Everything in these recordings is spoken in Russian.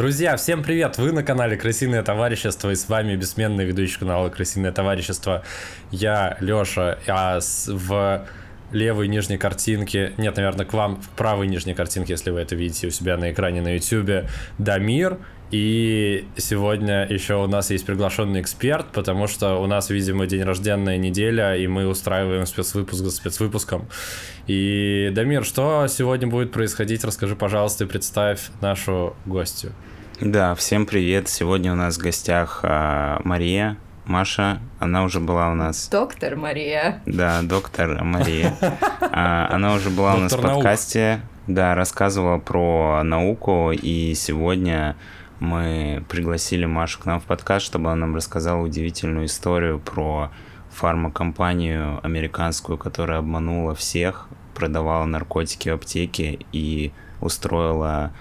Друзья, всем привет! Вы на канале Крысиное Товарищество и с вами бессменный ведущий канала Крысиное Товарищество. Я Лёша, а в левой нижней картинке, нет, наверное, к вам в правой нижней картинке, если вы это видите у себя на экране на YouTube, Дамир. И сегодня еще у нас есть приглашенный эксперт, потому что у нас, видимо, день рождения неделя, и мы устраиваем спецвыпуск за спецвыпуском. И, Дамир, что сегодня будет происходить? Расскажи, пожалуйста, и представь нашу гостью. Да, всем привет. Сегодня у нас в гостях а, Мария, Маша, она уже была у нас... Доктор Мария. Да, доктор Мария. А, она уже была у нас в подкасте, да, рассказывала про науку, и сегодня мы пригласили Машу к нам в подкаст, чтобы она нам рассказала удивительную историю про фармакомпанию американскую, которая обманула всех, продавала наркотики в аптеке и устроила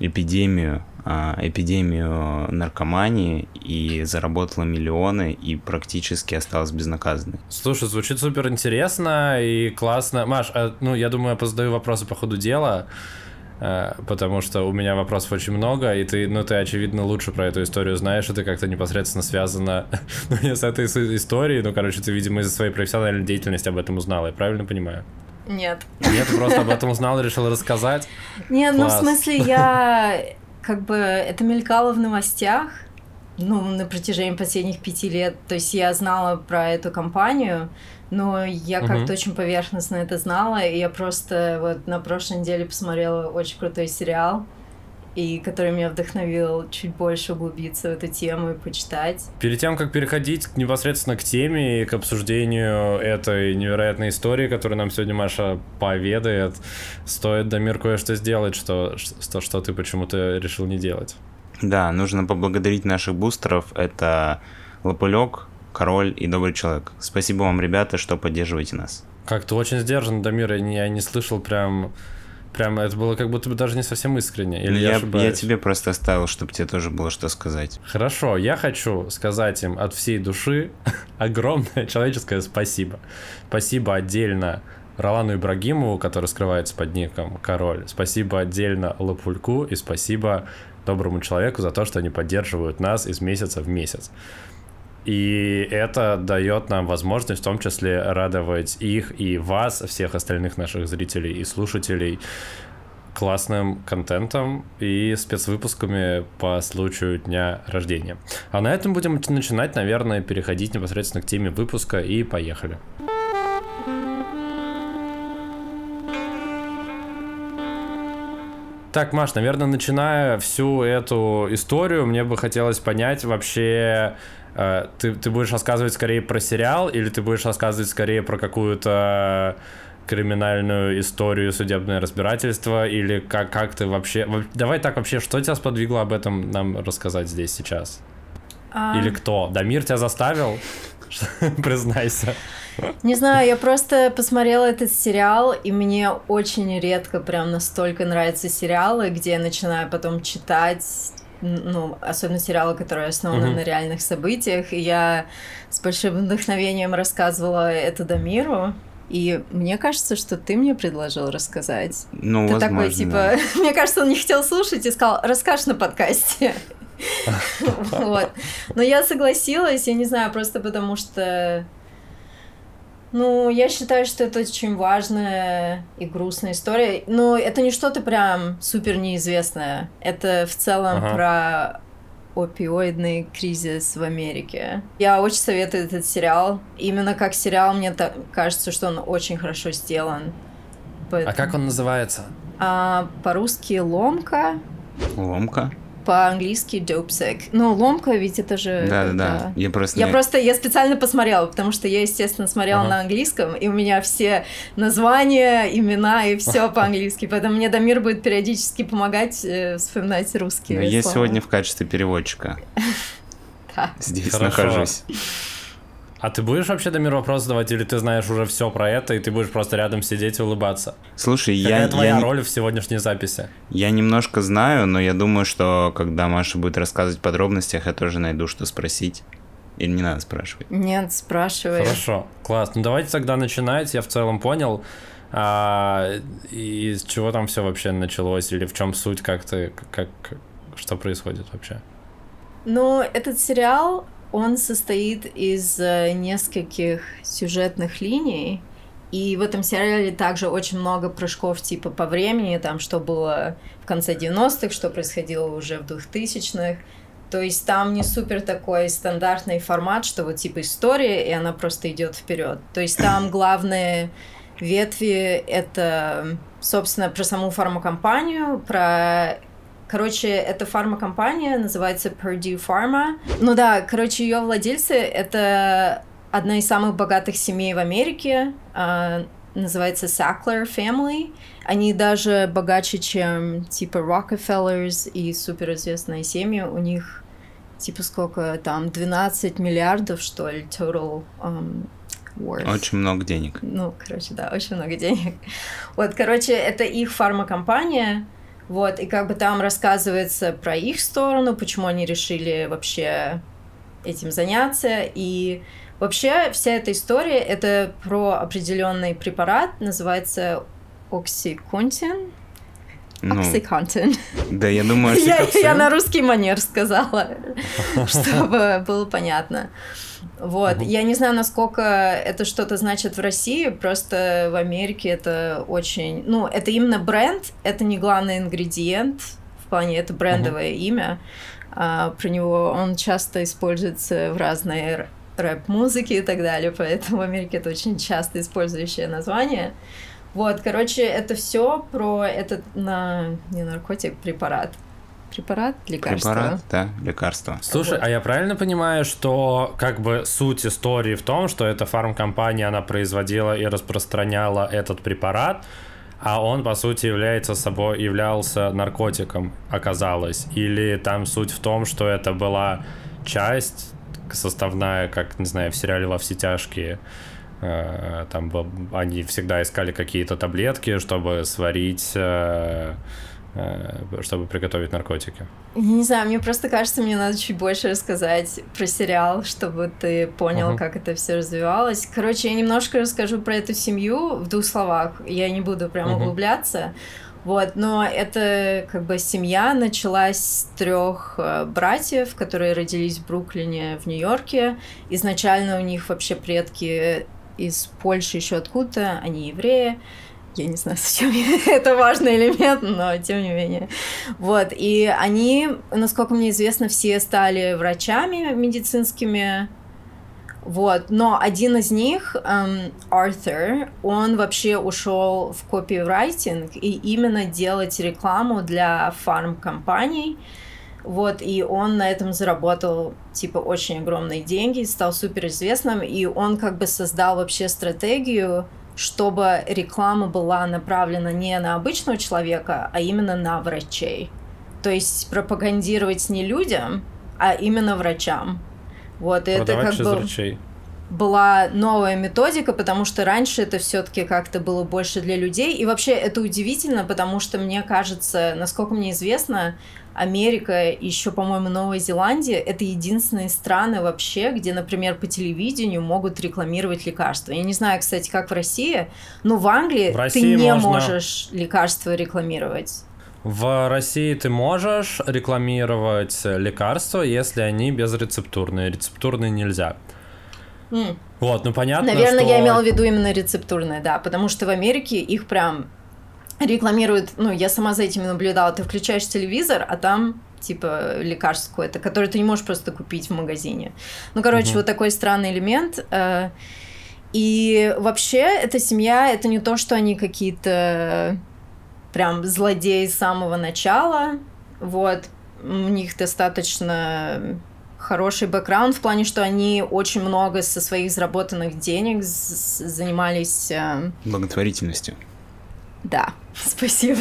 эпидемию а, эпидемию наркомании и заработала миллионы и практически осталась безнаказанной. Слушай, звучит супер интересно и классно. Маш, а, ну я думаю, я задаю вопросы по ходу дела, а, потому что у меня вопросов очень много, и ты, ну ты очевидно лучше про эту историю знаешь, и ты как-то непосредственно связана ну, не с этой историей, ну короче, ты, видимо, из-за своей профессиональной деятельности об этом узнала, я правильно понимаю? Нет. Нет, просто об этом узнала и решила рассказать? Нет, ну в смысле я как бы это мелькало в новостях, ну, на протяжении последних пяти лет. То есть я знала про эту компанию, но я uh-huh. как-то очень поверхностно это знала, и я просто вот на прошлой неделе посмотрела очень крутой сериал и который меня вдохновил чуть больше углубиться в эту тему и почитать. Перед тем, как переходить непосредственно к теме и к обсуждению этой невероятной истории, которую нам сегодня Маша поведает, стоит, Дамир, кое-что сделать, что, что, что ты почему-то решил не делать. Да, нужно поблагодарить наших бустеров. Это Лопулек, Король и Добрый Человек. Спасибо вам, ребята, что поддерживаете нас. Как-то очень сдержан, Дамир, я не, я не слышал прям Прям это было как будто бы даже не совсем искренне. Или я, я, я тебе просто оставил, чтобы тебе тоже было что сказать. Хорошо, я хочу сказать им от всей души огромное человеческое спасибо. Спасибо отдельно Ролану Ибрагимову, который скрывается под ником Король. Спасибо отдельно Лапульку и спасибо доброму человеку за то, что они поддерживают нас из месяца в месяц. И это дает нам возможность в том числе радовать их и вас, всех остальных наших зрителей и слушателей классным контентом и спецвыпусками по случаю дня рождения. А на этом будем начинать, наверное, переходить непосредственно к теме выпуска и поехали. Так, Маш, наверное, начиная всю эту историю, мне бы хотелось понять вообще, ты, ты будешь рассказывать скорее про сериал или ты будешь рассказывать скорее про какую-то криминальную историю, судебное разбирательство, или как, как ты вообще... Давай так вообще, что тебя сподвигло об этом нам рассказать здесь сейчас? А... Или кто? Дамир тебя заставил? Признайся. Не знаю, я просто посмотрела этот сериал, и мне очень редко прям настолько нравятся сериалы, где я начинаю потом читать ну, особенно сериалы, которые основаны mm-hmm. на реальных событиях. И я с большим вдохновением рассказывала это Дамиру. И мне кажется, что ты мне предложил рассказать. Ну, ты возможно. такой, типа, мне кажется, он не хотел слушать и сказал, расскажешь на подкасте. Вот. Но я согласилась, я не знаю, просто потому что ну, я считаю, что это очень важная и грустная история. Но это не что-то прям супер неизвестное. Это в целом ага. про опиоидный кризис в Америке. Я очень советую этот сериал. Именно как сериал, мне так кажется, что он очень хорошо сделан. Поэтому... А как он называется? А, по-русски «Ломка». «Ломка»? По-английски dope Ну, ломка, ведь это же... Да-да-да, я просто... Я просто, я специально посмотрела, потому что я, естественно, смотрела ага. на английском, и у меня все названия, имена и все по-английски, поэтому мне Дамир будет периодически помогать э, вспоминать русские Но Я сегодня в качестве переводчика. Здесь нахожусь. А ты будешь вообще, Дамир, вопрос задавать, или ты знаешь уже все про это, и ты будешь просто рядом сидеть и улыбаться? Слушай, Какая я... твоя я... роль в сегодняшней записи? Я немножко знаю, но я думаю, что когда Маша будет рассказывать в подробностях, я тоже найду, что спросить. Или не надо спрашивать? Нет, спрашивай. Хорошо, класс. Ну давайте тогда начинать. Я в целом понял, а, из чего там все вообще началось, или в чем суть, как ты, как, что происходит вообще? Ну, этот сериал, он состоит из э, нескольких сюжетных линий, и в этом сериале также очень много прыжков типа по времени, там что было в конце 90-х, что происходило уже в 2000-х. То есть там не супер такой стандартный формат, что вот типа история, и она просто идет вперед. То есть там главные ветви это, собственно, про саму фармакомпанию, про Короче, эта фармакомпания называется Purdue Pharma. Ну да, короче, ее владельцы — это одна из самых богатых семей в Америке, э, называется Sackler Family. Они даже богаче, чем типа Rockefellers и суперизвестные семьи. У них типа сколько там, 12 миллиардов, что ли, total um, worth. Очень много денег. Ну, короче, да, очень много денег. Вот, короче, это их фармакомпания, вот, и как бы там рассказывается про их сторону, почему они решили вообще этим заняться, и Вообще, вся эта история — это про определенный препарат, называется оксиконтин. Ну, Оксиконтин. Да, я думаю, я, я на русский манер сказала, чтобы было понятно. Вот, угу. я не знаю, насколько это что-то значит в России, просто в Америке это очень... Ну, это именно бренд, это не главный ингредиент, в плане это брендовое угу. имя. А, про него он часто используется в разные рэп-музыки и так далее, поэтому в Америке это очень часто использующее название. Вот, короче, это все про этот на не наркотик, препарат. Препарат, лекарство. Препарат, да, лекарство. Слушай, вот. а я правильно понимаю, что как бы суть истории в том, что эта фармкомпания, она производила и распространяла этот препарат, а он, по сути, является собой, являлся наркотиком, оказалось? Или там суть в том, что это была часть составная, как, не знаю, в сериале «Во все тяжкие», э, там они всегда искали какие-то таблетки, чтобы сварить э, чтобы приготовить наркотики. Я не знаю, мне просто кажется, мне надо чуть больше рассказать про сериал, чтобы ты понял, uh-huh. как это все развивалось. Короче, я немножко расскажу про эту семью в двух словах. Я не буду прям uh-huh. углубляться. Вот, но это как бы семья началась с трех э, братьев, которые родились в Бруклине, в Нью-Йорке. Изначально у них вообще предки из Польши еще откуда-то, они евреи. Я не знаю, зачем это важный элемент, но тем не менее. Вот, и они, насколько мне известно, все стали врачами медицинскими, вот, но один из них, эм, Артур, он вообще ушел в копирайтинг и именно делать рекламу для фарм-компаний. Вот, и он на этом заработал, типа, очень огромные деньги, стал суперизвестным, и он как бы создал вообще стратегию, чтобы реклама была направлена не на обычного человека, а именно на врачей. То есть пропагандировать не людям, а именно врачам. Вот, и это как бы врачей. была новая методика, потому что раньше это все-таки как-то было больше для людей. И вообще это удивительно, потому что мне кажется, насколько мне известно, Америка, еще, по-моему, Новая Зеландия — это единственные страны вообще, где, например, по телевидению могут рекламировать лекарства. Я не знаю, кстати, как в России, но в Англии в России ты не можно... можешь лекарства рекламировать. В России ты можешь рекламировать лекарства, если они безрецептурные. Рецептурные нельзя. Mm. Вот, ну понятно, Наверное, что... я имела в виду именно рецептурные, да, потому что в Америке их прям рекламируют, ну, я сама за этим наблюдала, ты включаешь телевизор, а там типа лекарство какое-то, которое ты не можешь просто купить в магазине. Ну, короче, угу. вот такой странный элемент. Э, и вообще, эта семья, это не то, что они какие-то прям злодей с самого начала. Вот. У них достаточно хороший бэкграунд в плане, что они очень много со своих заработанных денег занимались... Э, Благотворительностью. Да, спасибо.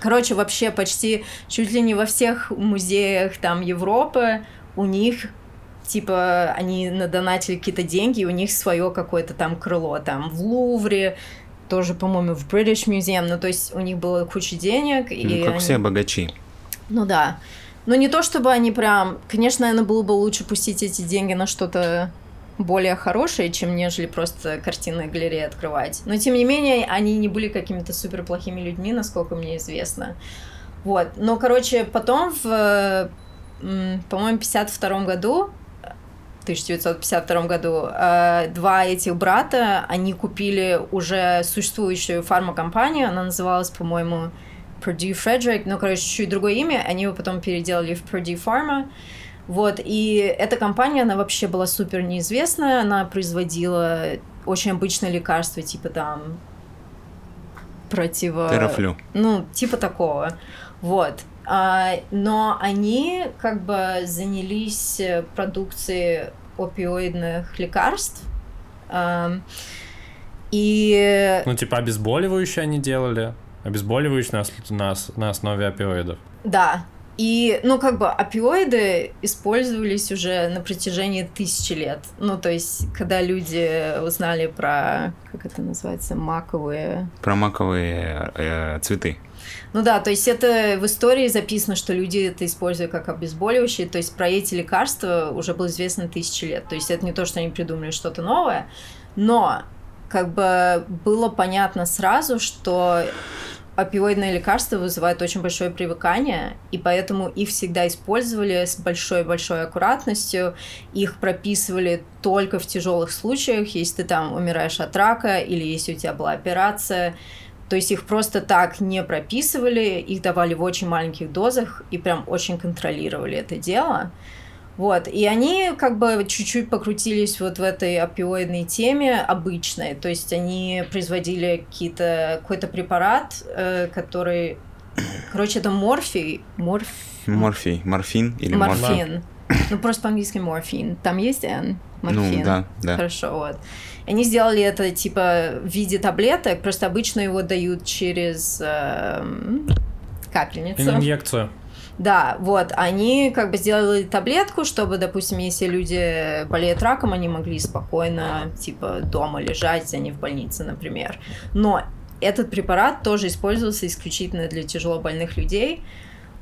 Короче, вообще почти чуть ли не во всех музеях там Европы у них типа они надонатили какие-то деньги, и у них свое какое-то там крыло там в Лувре, тоже, по-моему, в British Museum, ну, то есть у них было куча денег. Ну, и как они... все богачи. Ну да. Но не то, чтобы они прям... Конечно, наверное, было бы лучше пустить эти деньги на что-то более хорошее, чем нежели просто картинные галереи открывать. Но, тем не менее, они не были какими-то супер плохими людьми, насколько мне известно. Вот. Но, короче, потом в, по-моему, 52 году 1952 году э, два этих брата, они купили уже существующую фармакомпанию, она называлась, по-моему, Purdue Frederick, ну, короче, чуть другое имя, они его потом переделали в Purdue Pharma, вот, и эта компания, она вообще была супер неизвестная, она производила очень обычные лекарства, типа там противо... Терафлю. Ну, типа такого. Вот. А, но они как бы занялись продукцией опиоидных лекарств. А, и... Ну, типа обезболивающие они делали? Обезболивающие на, на, на основе опиоидов? Да, и, ну, как бы опиоиды использовались уже на протяжении тысячи лет. Ну, то есть, когда люди узнали про, как это называется, маковые... Про маковые э, цветы. Ну да, то есть это в истории записано, что люди это используют как обезболивающие, то есть про эти лекарства уже было известно тысячи лет. То есть это не то, что они придумали что-то новое, но как бы было понятно сразу, что опиоидные лекарства вызывают очень большое привыкание, и поэтому их всегда использовали с большой-большой аккуратностью, их прописывали только в тяжелых случаях, если ты там умираешь от рака или если у тебя была операция, то есть их просто так не прописывали, их давали в очень маленьких дозах и прям очень контролировали это дело. Вот, и они как бы чуть-чуть покрутились вот в этой опиоидной теме обычной, то есть они производили какие-то, какой-то препарат, э, который, короче, это морфий, морф... Морфий, морфин или морфин. Ну, просто по-английски морфин. Там есть N? Морфин. Ну, да, да. Хорошо, вот. Они сделали это, типа, в виде таблеток, просто обычно его дают через э, капельницу. Инъекцию. Да, вот, они как бы сделали таблетку, чтобы, допустим, если люди болеют раком, они могли спокойно, типа, дома лежать, а не в больнице, например. Но этот препарат тоже использовался исключительно для тяжело больных людей,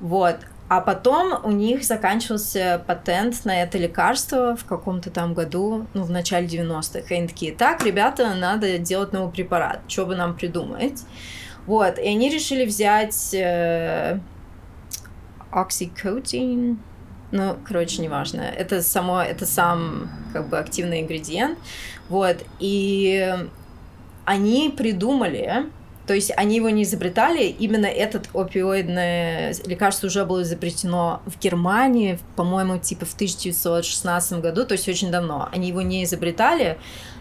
вот. А потом у них заканчивался патент на это лекарство в каком-то там году, ну, в начале 90-х. И они такие, так, ребята, надо делать новый препарат, что бы нам придумать? Вот, и они решили взять э, оксикотин, ну, короче, неважно. Это само, это сам как бы активный ингредиент. Вот, и они придумали, то есть они его не изобретали, именно этот опиоидное лекарство уже было изобретено в Германии, по-моему, типа в 1916 году, то есть очень давно. Они его не изобретали,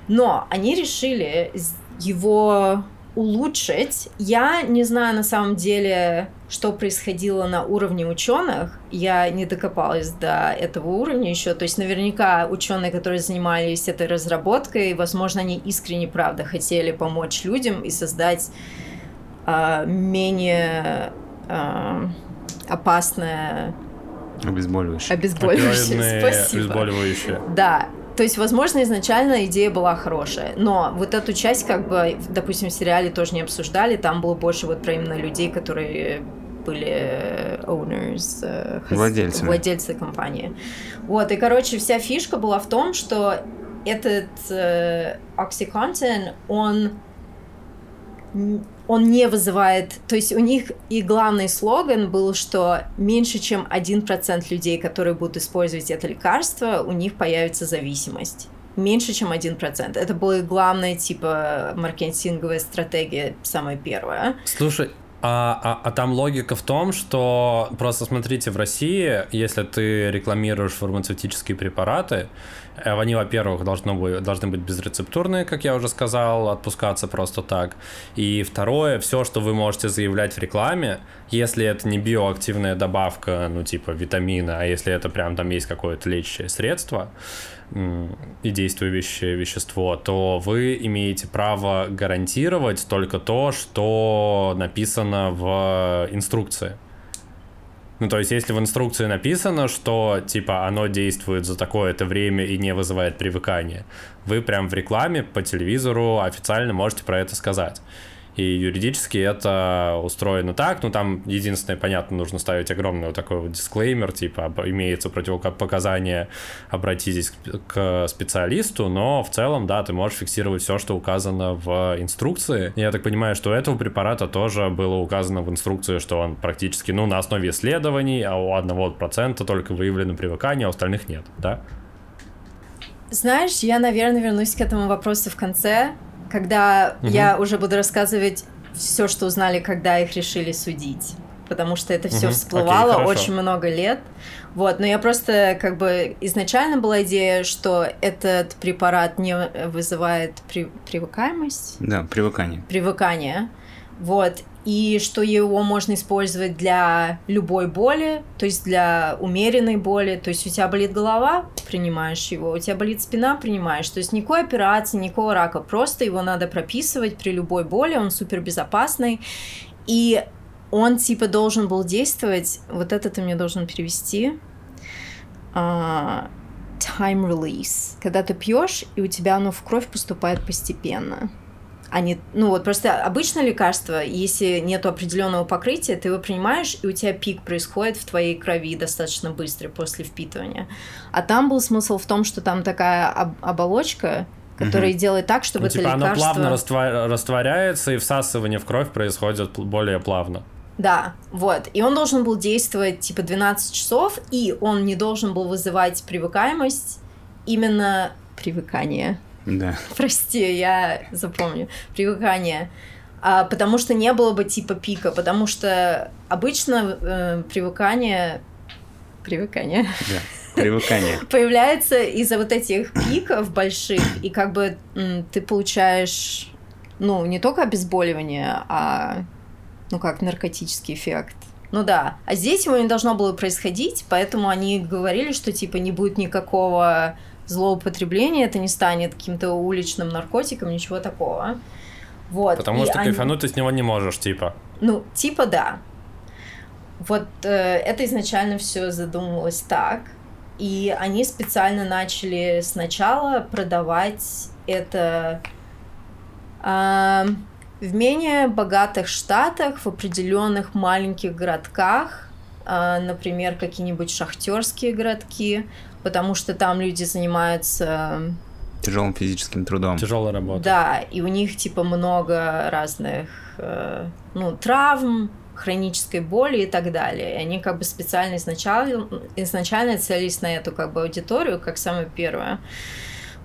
но они решили его улучшить. Я не знаю на самом деле, что происходило на уровне ученых. Я не докопалась до этого уровня еще. То есть наверняка ученые, которые занимались этой разработкой, возможно, они искренне правда хотели помочь людям и создать э, менее э, опасное Обезболивающее. Обезболивающее, спасибо. Обезболивающее. Да, то есть, возможно, изначально идея была хорошая, но вот эту часть, как бы, допустим, в сериале тоже не обсуждали, там было больше вот про именно людей, которые были owners, э, владельцы. владельцы компании. Вот, и, короче, вся фишка была в том, что этот э, OxyContin, он он не вызывает... То есть у них и главный слоган был, что меньше чем 1% людей, которые будут использовать это лекарство, у них появится зависимость. Меньше, чем 1%. Это была главная, типа, маркетинговая стратегия, самая первая. Слушай, а, а, а там логика в том, что просто смотрите, в России, если ты рекламируешь фармацевтические препараты, они, во-первых, должны быть, должны быть безрецептурные, как я уже сказал, отпускаться просто так. И второе, все, что вы можете заявлять в рекламе, если это не биоактивная добавка, ну типа витамина, а если это прям там есть какое-то лечащее средство, и действующее вещество, то вы имеете право гарантировать только то, что написано в инструкции. Ну, то есть, если в инструкции написано, что, типа, оно действует за такое-то время и не вызывает привыкания, вы прям в рекламе по телевизору официально можете про это сказать. И юридически это устроено так, ну там единственное, понятно, нужно ставить огромный вот такой вот дисклеймер, типа имеется противопоказание, обратитесь к специалисту, но в целом, да, ты можешь фиксировать все, что указано в инструкции. Я так понимаю, что у этого препарата тоже было указано в инструкции, что он практически, ну, на основе исследований, а у одного процента только выявлено привыкание, а у остальных нет, да? Знаешь, я, наверное, вернусь к этому вопросу в конце, когда угу. я уже буду рассказывать все, что узнали, когда их решили судить. Потому что это все угу. всплывало Окей, очень много лет. Вот, но я просто как бы изначально была идея, что этот препарат не вызывает при, привыкаемость. Да, привыкание. Привыкание. Вот и что его можно использовать для любой боли, то есть для умеренной боли. То есть у тебя болит голова, принимаешь его, у тебя болит спина, принимаешь. То есть никакой операции, никакого рака, просто его надо прописывать при любой боли, он супер безопасный. И он типа должен был действовать, вот это ты мне должен перевести, uh, time release, когда ты пьешь, и у тебя оно в кровь поступает постепенно они, ну вот просто обычное лекарство, если нет определенного покрытия, ты его принимаешь, и у тебя пик происходит в твоей крови достаточно быстро после впитывания. А там был смысл в том, что там такая об- оболочка, которая угу. делает так, чтобы ну, это типа лекарство... оно плавно раствор... растворяется, и всасывание в кровь происходит более плавно. Да, вот. И он должен был действовать типа 12 часов, и он не должен был вызывать привыкаемость, именно привыкание. Да. Прости, я запомню. Привыкание. А, потому что не было бы типа пика, потому что обычно э, привыкание... Привыкание. Да. Привыкание. Появляется из-за вот этих пиков больших, и как бы ты получаешь, ну, не только обезболивание, а, ну, как наркотический эффект. Ну да. А здесь его не должно было происходить, поэтому они говорили, что типа не будет никакого злоупотребление, это не станет каким-то уличным наркотиком, ничего такого. Вот. Потому и что они... кайфануть ты с него не можешь, типа. Ну, типа да. Вот э, это изначально все задумывалось так. И они специально начали сначала продавать это э, в менее богатых штатах, в определенных маленьких городках, э, например, какие-нибудь шахтерские городки, потому что там люди занимаются тяжелым физическим трудом. Тяжелая работа. Да, и у них типа много разных э, ну, травм, хронической боли и так далее. И они как бы специально изначально, изначально целились на эту как бы аудиторию, как самое первое.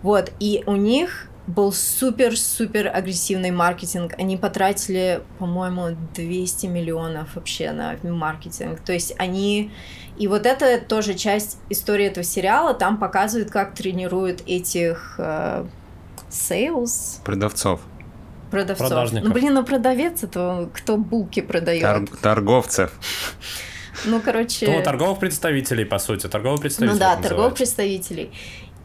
Вот, и у них был супер-супер агрессивный маркетинг. Они потратили, по-моему, 200 миллионов вообще на маркетинг. То есть они и вот это тоже часть истории этого сериала. Там показывают, как тренируют этих э, sales. Продавцов. Продавцов. Ну, блин, ну продавец это кто булки продает. Тор- торговцев. Ну, короче... Ну, торговых представителей, по сути, торговых представителей. Ну да, торговых представителей.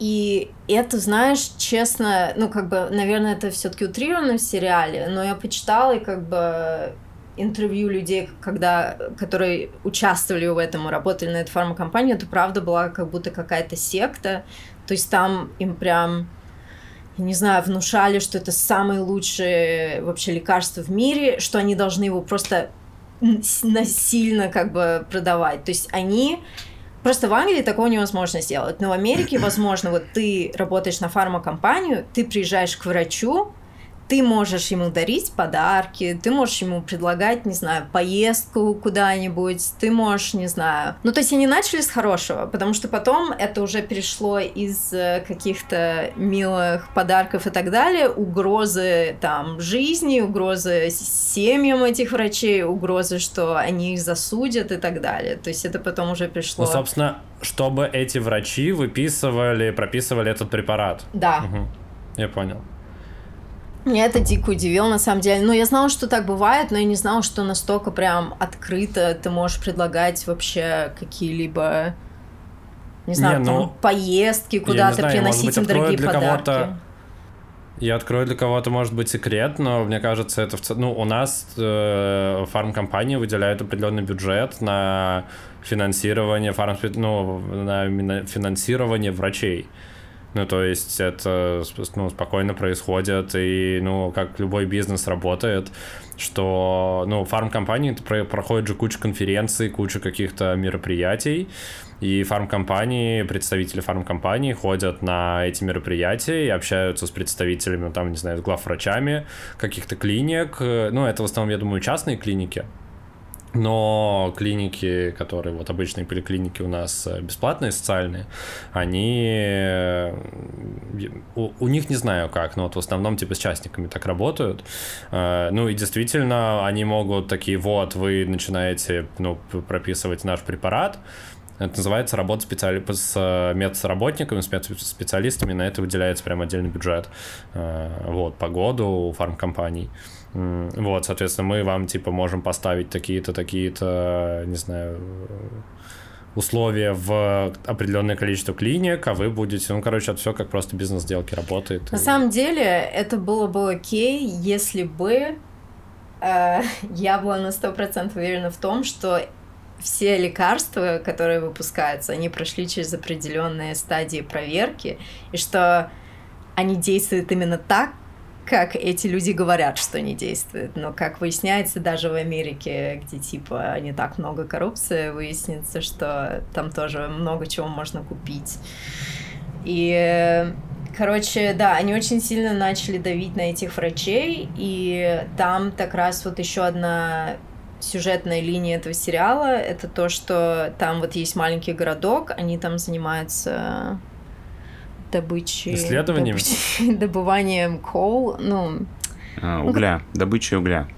И это, знаешь, честно, ну, как бы, наверное, это все-таки утрировано в сериале, но я почитала, и как бы интервью людей, когда, которые участвовали в этом и работали на этой фармакомпании, это правда была как будто какая-то секта. То есть там им прям, не знаю, внушали, что это самое лучшее вообще лекарство в мире, что они должны его просто насильно как бы продавать. То есть они Просто в Англии такого невозможно сделать. Но в Америке, возможно, вот ты работаешь на фармакомпанию, ты приезжаешь к врачу, ты можешь ему дарить подарки, ты можешь ему предлагать, не знаю, поездку куда-нибудь, ты можешь, не знаю. Ну, то есть они начали с хорошего, потому что потом это уже перешло из э, каких-то милых подарков и так далее, угрозы там жизни, угрозы семьям этих врачей, угрозы, что они их засудят и так далее. То есть это потом уже пришло... Ну, собственно, чтобы эти врачи выписывали, прописывали этот препарат. Да. Угу. Я понял. Меня это дико удивило, на самом деле. Ну, я знала, что так бывает, но я не знала, что настолько прям открыто ты можешь предлагать вообще какие-либо, не знаю, не, ну, поездки куда-то, приносить им дорогие для подарки. Я открою для кого-то, может быть, секрет, но мне кажется, это в ну, у нас э, фармкомпания выделяет определенный бюджет на финансирование фарм, ну, на финансирование врачей. Ну, то есть это ну, спокойно происходит, и, ну, как любой бизнес работает, что, ну, фармкомпании про проходит же куча конференций, куча каких-то мероприятий, и фармкомпании, представители фармкомпаний ходят на эти мероприятия и общаются с представителями, там, не знаю, главврачами каких-то клиник. Ну, это в основном, я думаю, частные клиники, но клиники, которые вот обычные поликлиники у нас э, бесплатные, социальные, они э, у, у них не знаю как, но вот в основном типа с частниками так работают. Э, ну и действительно они могут такие, вот вы начинаете ну, прописывать наш препарат, это называется работа специали... с медработниками, с медспециалистами, на это выделяется прям отдельный бюджет. Вот, по году фармкомпаний. Вот, соответственно, мы вам, типа, можем поставить такие-то, такие-то, не знаю, условия в определенное количество клиник, а вы будете, ну, короче, это все как просто бизнес-сделки работает. На и... самом деле, это было бы окей, если бы э, я была на сто процентов уверена в том, что все лекарства, которые выпускаются, они прошли через определенные стадии проверки, и что они действуют именно так, как эти люди говорят, что не действует. Но, как выясняется, даже в Америке, где, типа, не так много коррупции, выяснится, что там тоже много чего можно купить. И, короче, да, они очень сильно начали давить на этих врачей, и там так раз вот еще одна сюжетная линия этого сериала, это то, что там вот есть маленький городок, они там занимаются добычей... Исследованием? Добыч... Добыванием кол, ну... А, угля, ну, добычей угля.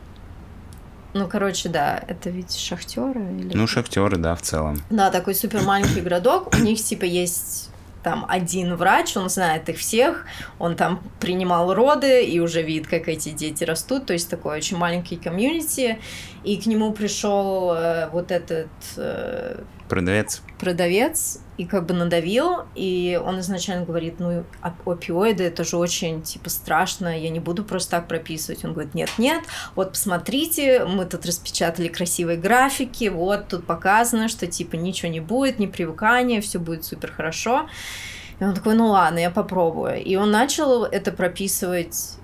Ну, короче, да, это ведь шахтеры или... Ну, шахтеры, да, в целом. Да, такой супер маленький городок. У них, типа, есть там один врач, он знает их всех, он там принимал роды и уже видит, как эти дети растут, то есть такой очень маленький комьюнити, и к нему пришел э, вот этот э, продавец, продавец и как бы надавил, и он изначально говорит, ну, опиоиды, это же очень, типа, страшно, я не буду просто так прописывать. Он говорит, нет-нет, вот посмотрите, мы тут распечатали красивые графики, вот тут показано, что, типа, ничего не будет, не привыкание, все будет супер хорошо. И он такой, ну ладно, я попробую. И он начал это прописывать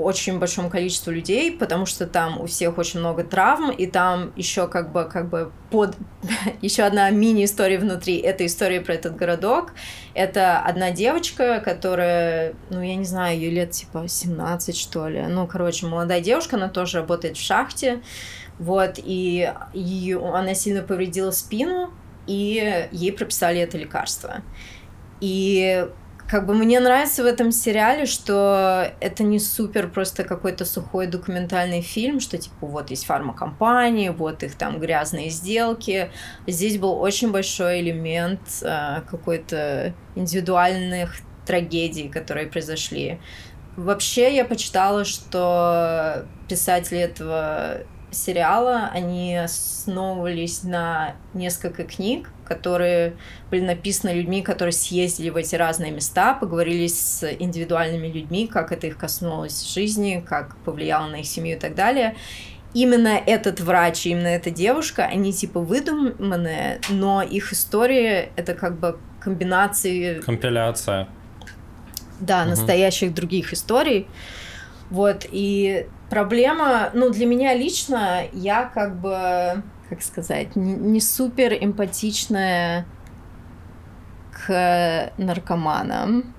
очень большому количеству людей, потому что там у всех очень много травм, и там еще как бы, как бы под... еще одна мини-история внутри этой истории про этот городок. Это одна девочка, которая, ну, я не знаю, ее лет типа 17, что ли. Ну, короче, молодая девушка, она тоже работает в шахте, вот, и ее, она сильно повредила спину, и ей прописали это лекарство. И как бы мне нравится в этом сериале, что это не супер просто какой-то сухой документальный фильм, что типа вот есть фармакомпании, вот их там грязные сделки. Здесь был очень большой элемент э, какой-то индивидуальных трагедий, которые произошли. Вообще я почитала, что писатели этого сериала, они основывались на несколько книг, которые были написаны людьми, которые съездили в эти разные места, поговорили с индивидуальными людьми, как это их коснулось жизни, как повлияло на их семью и так далее. Именно этот врач, именно эта девушка, они типа выдуманные, но их история это как бы комбинации... Компиляция. Да, угу. настоящих других историй. Вот, и проблема, ну, для меня лично, я как бы, как сказать, не, не супер эмпатичная к наркоманам.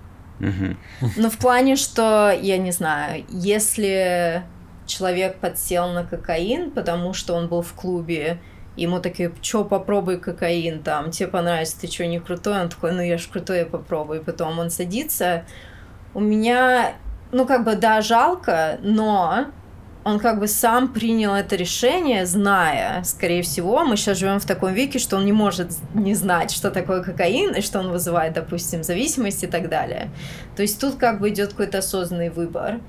Но в плане, что, я не знаю, если человек подсел на кокаин, потому что он был в клубе, ему такие, чё, попробуй кокаин, там, тебе понравится, ты чё, не крутой? Он такой, ну я ж крутой, я попробую. И потом он садится. У меня ну, как бы, да, жалко, но он как бы сам принял это решение, зная, скорее всего, мы сейчас живем в таком веке, что он не может не знать, что такое кокаин и что он вызывает, допустим, зависимость и так далее. То есть тут как бы идет какой-то осознанный выбор.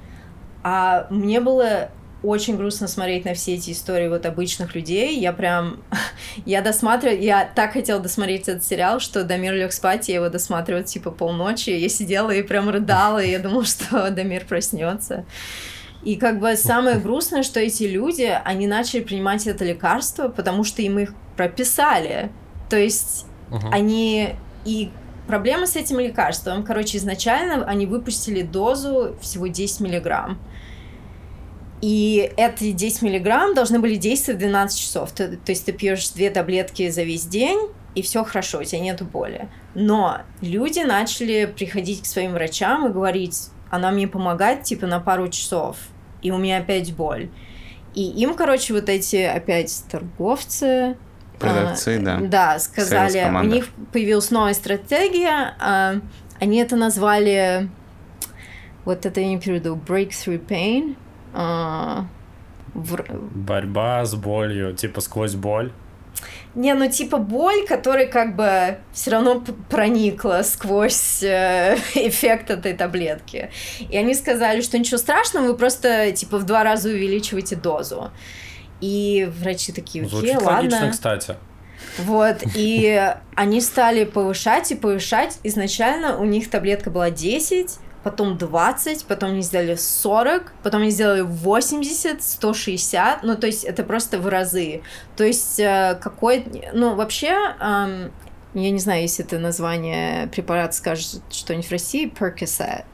А мне было очень грустно смотреть на все эти истории вот обычных людей. Я прям... я досматриваю... Я так хотела досмотреть этот сериал, что Дамир лег спать, я его досматривала типа полночи. Я сидела и прям рыдала, и я думала, что Дамир проснется. И как бы самое грустное, что эти люди, они начали принимать это лекарство, потому что им их прописали. То есть uh-huh. они и проблема с этим лекарством, короче, изначально они выпустили дозу всего 10 миллиграмм. И эти 10 миллиграмм должны были действовать 12 часов. То, то есть ты пьешь две таблетки за весь день, и все хорошо, у тебя нет боли. Но люди начали приходить к своим врачам и говорить, она мне помогает, типа, на пару часов, и у меня опять боль. И им, короче, вот эти опять торговцы, Продавцы, а, да. Да, сказали, у них появилась новая стратегия, а, они это назвали, вот это я не переведу, breakthrough pain. А, в... Борьба с болью, типа сквозь боль. Не, ну типа боль, которая как бы все равно проникла сквозь э, эффект этой таблетки. И они сказали, что ничего страшного, вы просто типа в два раза увеличиваете дозу. И врачи такие, окей, Звучит ладно. логично, кстати. Вот, и они стали повышать и повышать. Изначально у них таблетка была 10, потом 20, потом они сделали 40, потом они сделали 80, 160, ну, то есть это просто в разы. То есть э, какой... Ну, вообще, я не знаю, если это название препарата скажет что-нибудь в России, Percocet.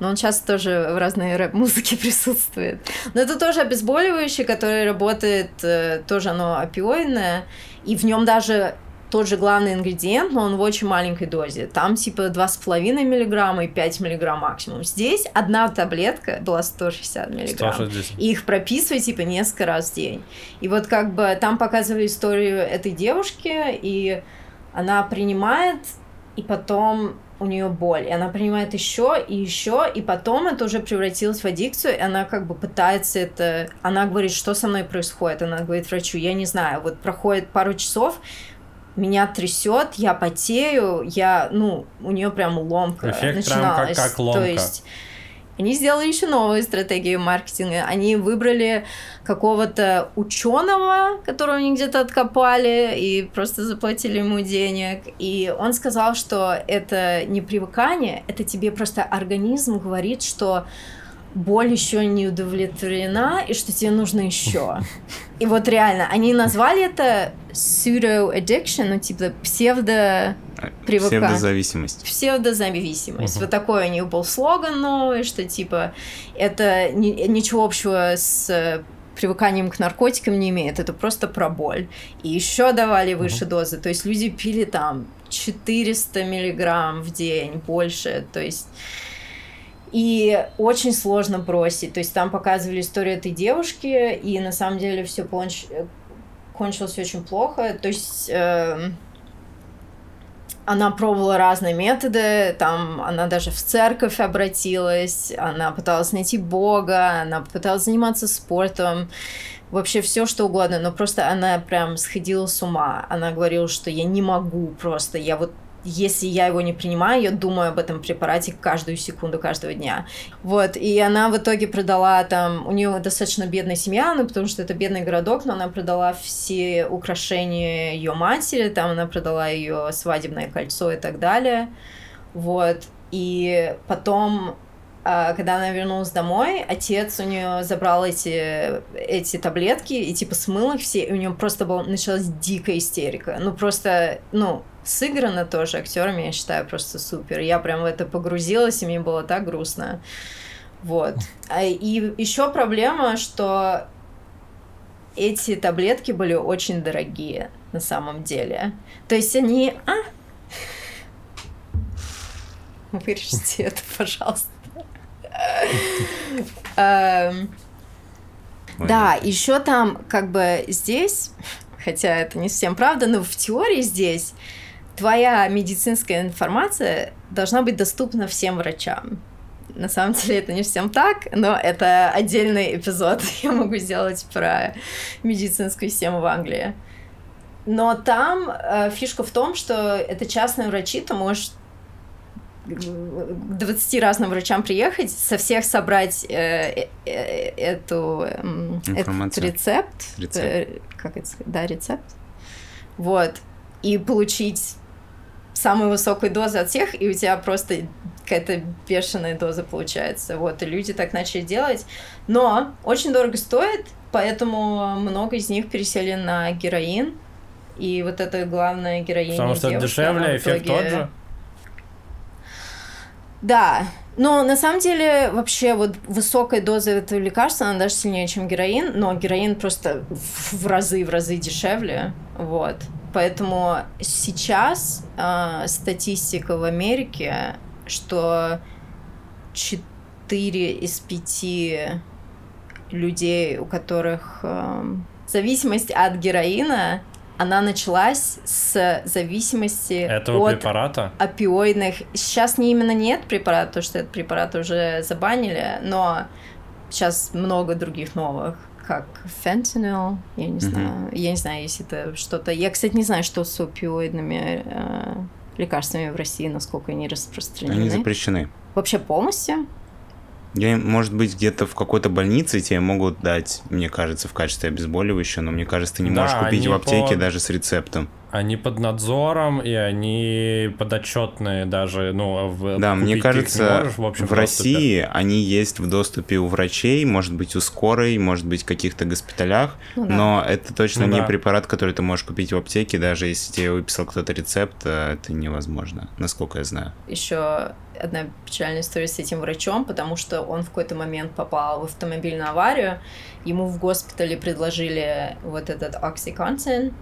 Но он сейчас тоже в разной рэп-музыке присутствует. Но это тоже обезболивающее, которое работает, э, тоже оно опиоидное, и в нем даже тот же главный ингредиент, но он в очень маленькой дозе. Там типа 2,5 миллиграмма и 5 миллиграмм максимум. Здесь одна таблетка была 160 миллиграмм. 160. И их прописывать типа несколько раз в день. И вот как бы там показывали историю этой девушки, и она принимает, и потом у нее боль, и она принимает еще и еще, и потом это уже превратилось в аддикцию, и она как бы пытается это, она говорит, что со мной происходит, она говорит врачу, я не знаю, вот проходит пару часов, меня трясет, я потею, я, ну, у нее прям ломка Эффект начиналась. Прям как, как ломка. То есть они сделали еще новую стратегию маркетинга. Они выбрали какого-то ученого, которого они где-то откопали, и просто заплатили ему денег. И он сказал, что это не привыкание, это тебе просто организм говорит, что боль еще не удовлетворена, и что тебе нужно еще. И вот реально, они назвали это pseudo addiction, ну типа псевдо привыкание. Псевдозависимость. Псевдозависимость. Mm-hmm. Вот такой у них был слоган новый, что типа это ни, ничего общего с привыканием к наркотикам не имеет, это просто про боль. И еще давали выше mm-hmm. дозы, то есть люди пили там 400 миллиграмм в день, больше, то есть и очень сложно бросить. То есть там показывали историю этой девушки, и на самом деле все конч... кончилось очень плохо. То есть э, она пробовала разные методы, там она даже в церковь обратилась, она пыталась найти Бога, она пыталась заниматься спортом, вообще все что угодно, но просто она прям сходила с ума. Она говорила, что я не могу просто, я вот если я его не принимаю, я думаю об этом препарате каждую секунду каждого дня. Вот, и она в итоге продала там, у нее достаточно бедная семья, ну, потому что это бедный городок, но она продала все украшения ее матери, там она продала ее свадебное кольцо и так далее. Вот, и потом когда она вернулась домой, отец у нее забрал эти, эти таблетки и типа смыл их все, и у нее просто была, началась дикая истерика. Ну просто, ну, сыграно тоже актерами, я считаю, просто супер. Я прям в это погрузилась, и мне было так грустно. Вот. А, и еще проблема, что эти таблетки были очень дорогие на самом деле. То есть они... А? Вырежьте это, пожалуйста. Эм, да, еще там как бы здесь, хотя это не совсем правда, но в теории здесь твоя медицинская информация должна быть доступна всем врачам. На самом деле это не всем так, но это отдельный эпизод. Я могу сделать про медицинскую систему в Англии. Но там э, фишка в том, что это частные врачи, ты можешь к 20 разным врачам приехать, со всех собрать э, э, э эту, э, этот рецепт, рецепт. Э, как это сказать, да, рецепт, вот, и получить самую высокую дозу от всех, и у тебя просто какая-то бешеная доза получается. Вот, и люди так начали делать. Но очень дорого стоит, поэтому много из них пересели на героин. И вот это главная героиня. Потому что девушка, дешевле, эффект итоге... тот же? Да, но на самом деле вообще вот высокая доза этого лекарства, она даже сильнее, чем героин, но героин просто в разы, в разы дешевле, вот. Поэтому сейчас э, статистика в Америке, что 4 из 5 людей, у которых э, зависимость от героина, она началась с зависимости Этого от препарата? опиоидных. Сейчас не именно нет препарата, потому что этот препарат уже забанили, но сейчас много других новых как фентанил, я не знаю, mm-hmm. я не знаю, если это что-то. Я, кстати, не знаю, что с опиоидными э, лекарствами в России, насколько они распространены. Они запрещены. Вообще полностью? Я, может быть, где-то в какой-то больнице тебе могут дать, мне кажется, в качестве обезболивающего, но мне кажется, ты не да, можешь купить в аптеке по... даже с рецептом. Они под надзором, и они подотчетные даже, ну, в, Да, мне кажется, можешь, в, общем, в России они есть в доступе у врачей, может быть, у скорой, может быть, в каких-то госпиталях, ну, да. но это точно ну, не да. препарат, который ты можешь купить в аптеке, даже если тебе выписал кто-то рецепт, э, это невозможно, насколько я знаю. Еще одна печальная история с этим врачом, потому что он в какой-то момент попал в автомобильную аварию, ему в госпитале предложили вот этот оксиконтин,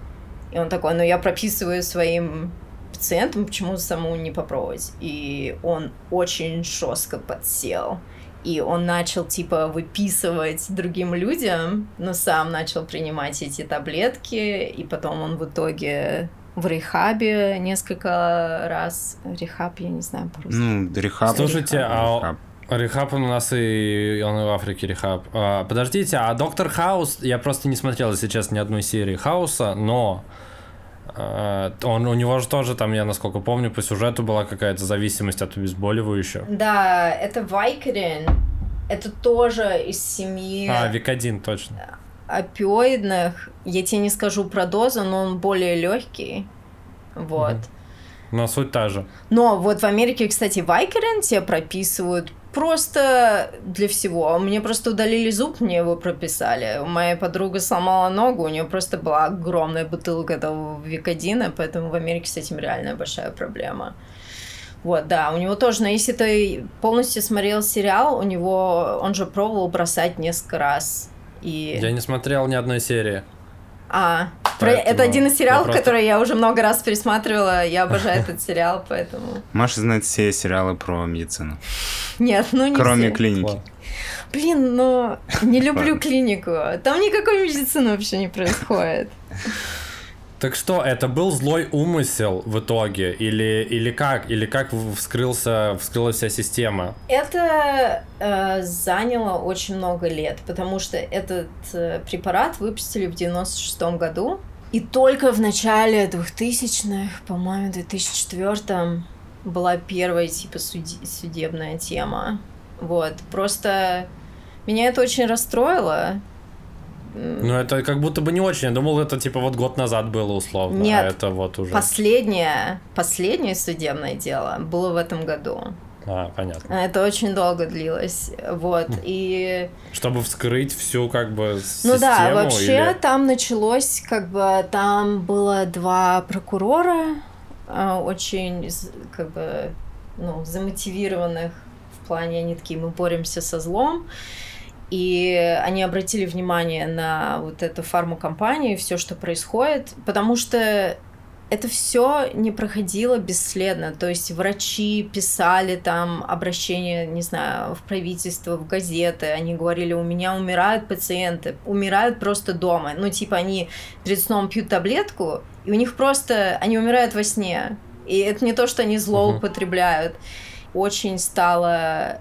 и он такой, ну я прописываю своим пациентам, почему самому не попробовать? И он очень жестко подсел. И он начал, типа, выписывать другим людям, но сам начал принимать эти таблетки, и потом он в итоге в рехабе несколько раз. Рехаб, я не знаю просто. Ну, рехаб. Слушайте, а Рехаб у нас и он и в Африке рехаб. А, подождите, а Доктор Хаус, я просто не смотрел сейчас ни одной серии Хауса, но а, он, у него же тоже там, я насколько помню, по сюжету была какая-то зависимость от обезболивающего. Да, это Вайкерин. Это тоже из семьи... А, Викодин, точно. Опиоидных. Я тебе не скажу про дозу, но он более легкий. Вот. Угу. Но суть та же. Но вот в Америке, кстати, Вайкерин тебе прописывают просто для всего. Мне просто удалили зуб, мне его прописали. Моя подруга сломала ногу, у нее просто была огромная бутылка этого викодина, поэтому в Америке с этим реально большая проблема. Вот, да, у него тоже, но если ты полностью смотрел сериал, у него, он же пробовал бросать несколько раз. И... Я не смотрел ни одной серии. А, поэтому это один из сериалов, просто... который я уже много раз пересматривала. Я обожаю этот сериал, поэтому. Маша знает все сериалы про медицину. Нет, ну не Кроме все. клиники. Блин, ну не люблю клинику. Там никакой медицины вообще не происходит. Так что, это был злой умысел в итоге? Или, или как? Или как вскрылся, вскрылась вся система? Это э, заняло очень много лет, потому что этот э, препарат выпустили в 96 году. И только в начале 2000-х, по-моему, 2004 была первая типа суди- судебная тема. Вот, просто меня это очень расстроило, ну, это как будто бы не очень. Я думал, это типа вот год назад было условно. А Нет, а это вот уже. Последнее, последнее судебное дело было в этом году. А, понятно. Это очень долго длилось, вот, и... Чтобы вскрыть всю, как бы, систему, Ну да, вообще или... там началось, как бы, там было два прокурора, а, очень, как бы, ну, замотивированных в плане, они такие, мы боремся со злом, и они обратили внимание на вот эту фармакомпанию, все, что происходит, потому что это все не проходило бесследно. То есть врачи писали там обращения, не знаю, в правительство, в газеты. Они говорили, у меня умирают пациенты, умирают просто дома. Ну, типа, они перед сном пьют таблетку, и у них просто, они умирают во сне. И это не то, что они злоупотребляют. Очень стало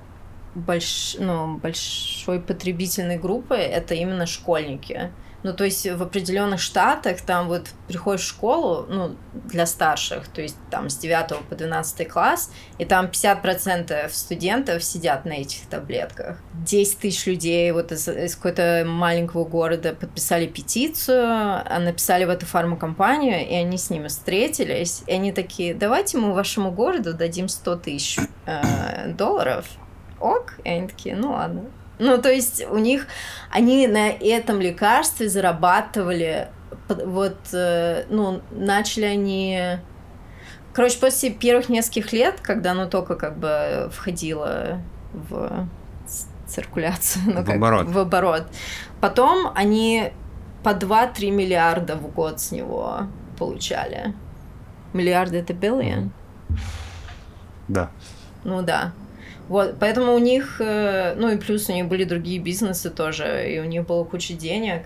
больш, ну, большой потребительной группы это именно школьники. Ну, то есть в определенных штатах там вот приходишь в школу, ну, для старших, то есть там с 9 по 12 класс, и там 50% студентов сидят на этих таблетках. 10 тысяч людей вот из, из какого-то маленького города подписали петицию, а написали в эту фармакомпанию, и они с ними встретились, и они такие, давайте мы вашему городу дадим 100 тысяч э, долларов, ок, и они такие, ну ладно. Ну, то есть у них, они на этом лекарстве зарабатывали, вот, э, ну, начали они короче, после первых нескольких лет, когда оно только как бы входило в циркуляцию, ну, в как, оборот. в оборот, потом они по 2-3 миллиарда в год с него получали. Миллиарды это billion? Да. Ну да. Вот, поэтому у них, э, ну и плюс у них были другие бизнесы тоже, и у них было куча денег.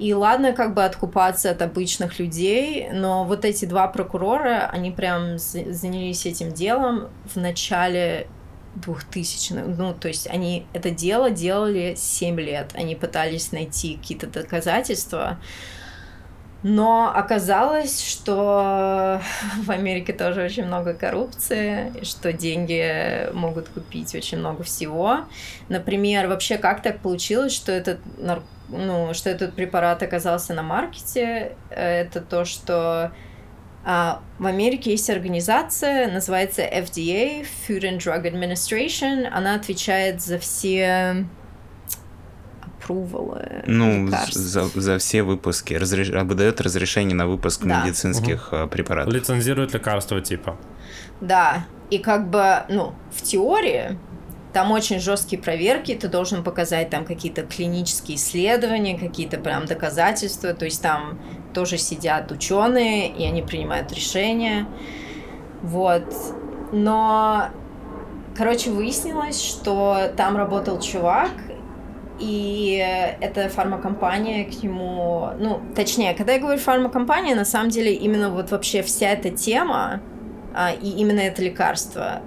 И ладно как бы откупаться от обычных людей, но вот эти два прокурора, они прям занялись этим делом в начале 2000-х. Ну, то есть они это дело делали 7 лет. Они пытались найти какие-то доказательства. Но оказалось, что в Америке тоже очень много коррупции, что деньги могут купить очень много всего. Например, вообще как так получилось, что этот, ну, что этот препарат оказался на маркете? Это то, что а, в Америке есть организация, называется FDA, Food and Drug Administration. Она отвечает за все апрувалы. Ну, за, за все выпуски. Разреш... Выдает разрешение на выпуск да. медицинских угу. препаратов. Лицензирует лекарства типа. Да. И как бы, ну, в теории там очень жесткие проверки, ты должен показать там какие-то клинические исследования, какие-то прям доказательства, то есть там тоже сидят ученые, и они принимают решения. Вот. Но, короче, выяснилось, что там работал чувак, и эта фармакомпания к нему, ну, точнее, когда я говорю фармакомпания, на самом деле именно вот вообще вся эта тема а, и именно это лекарство,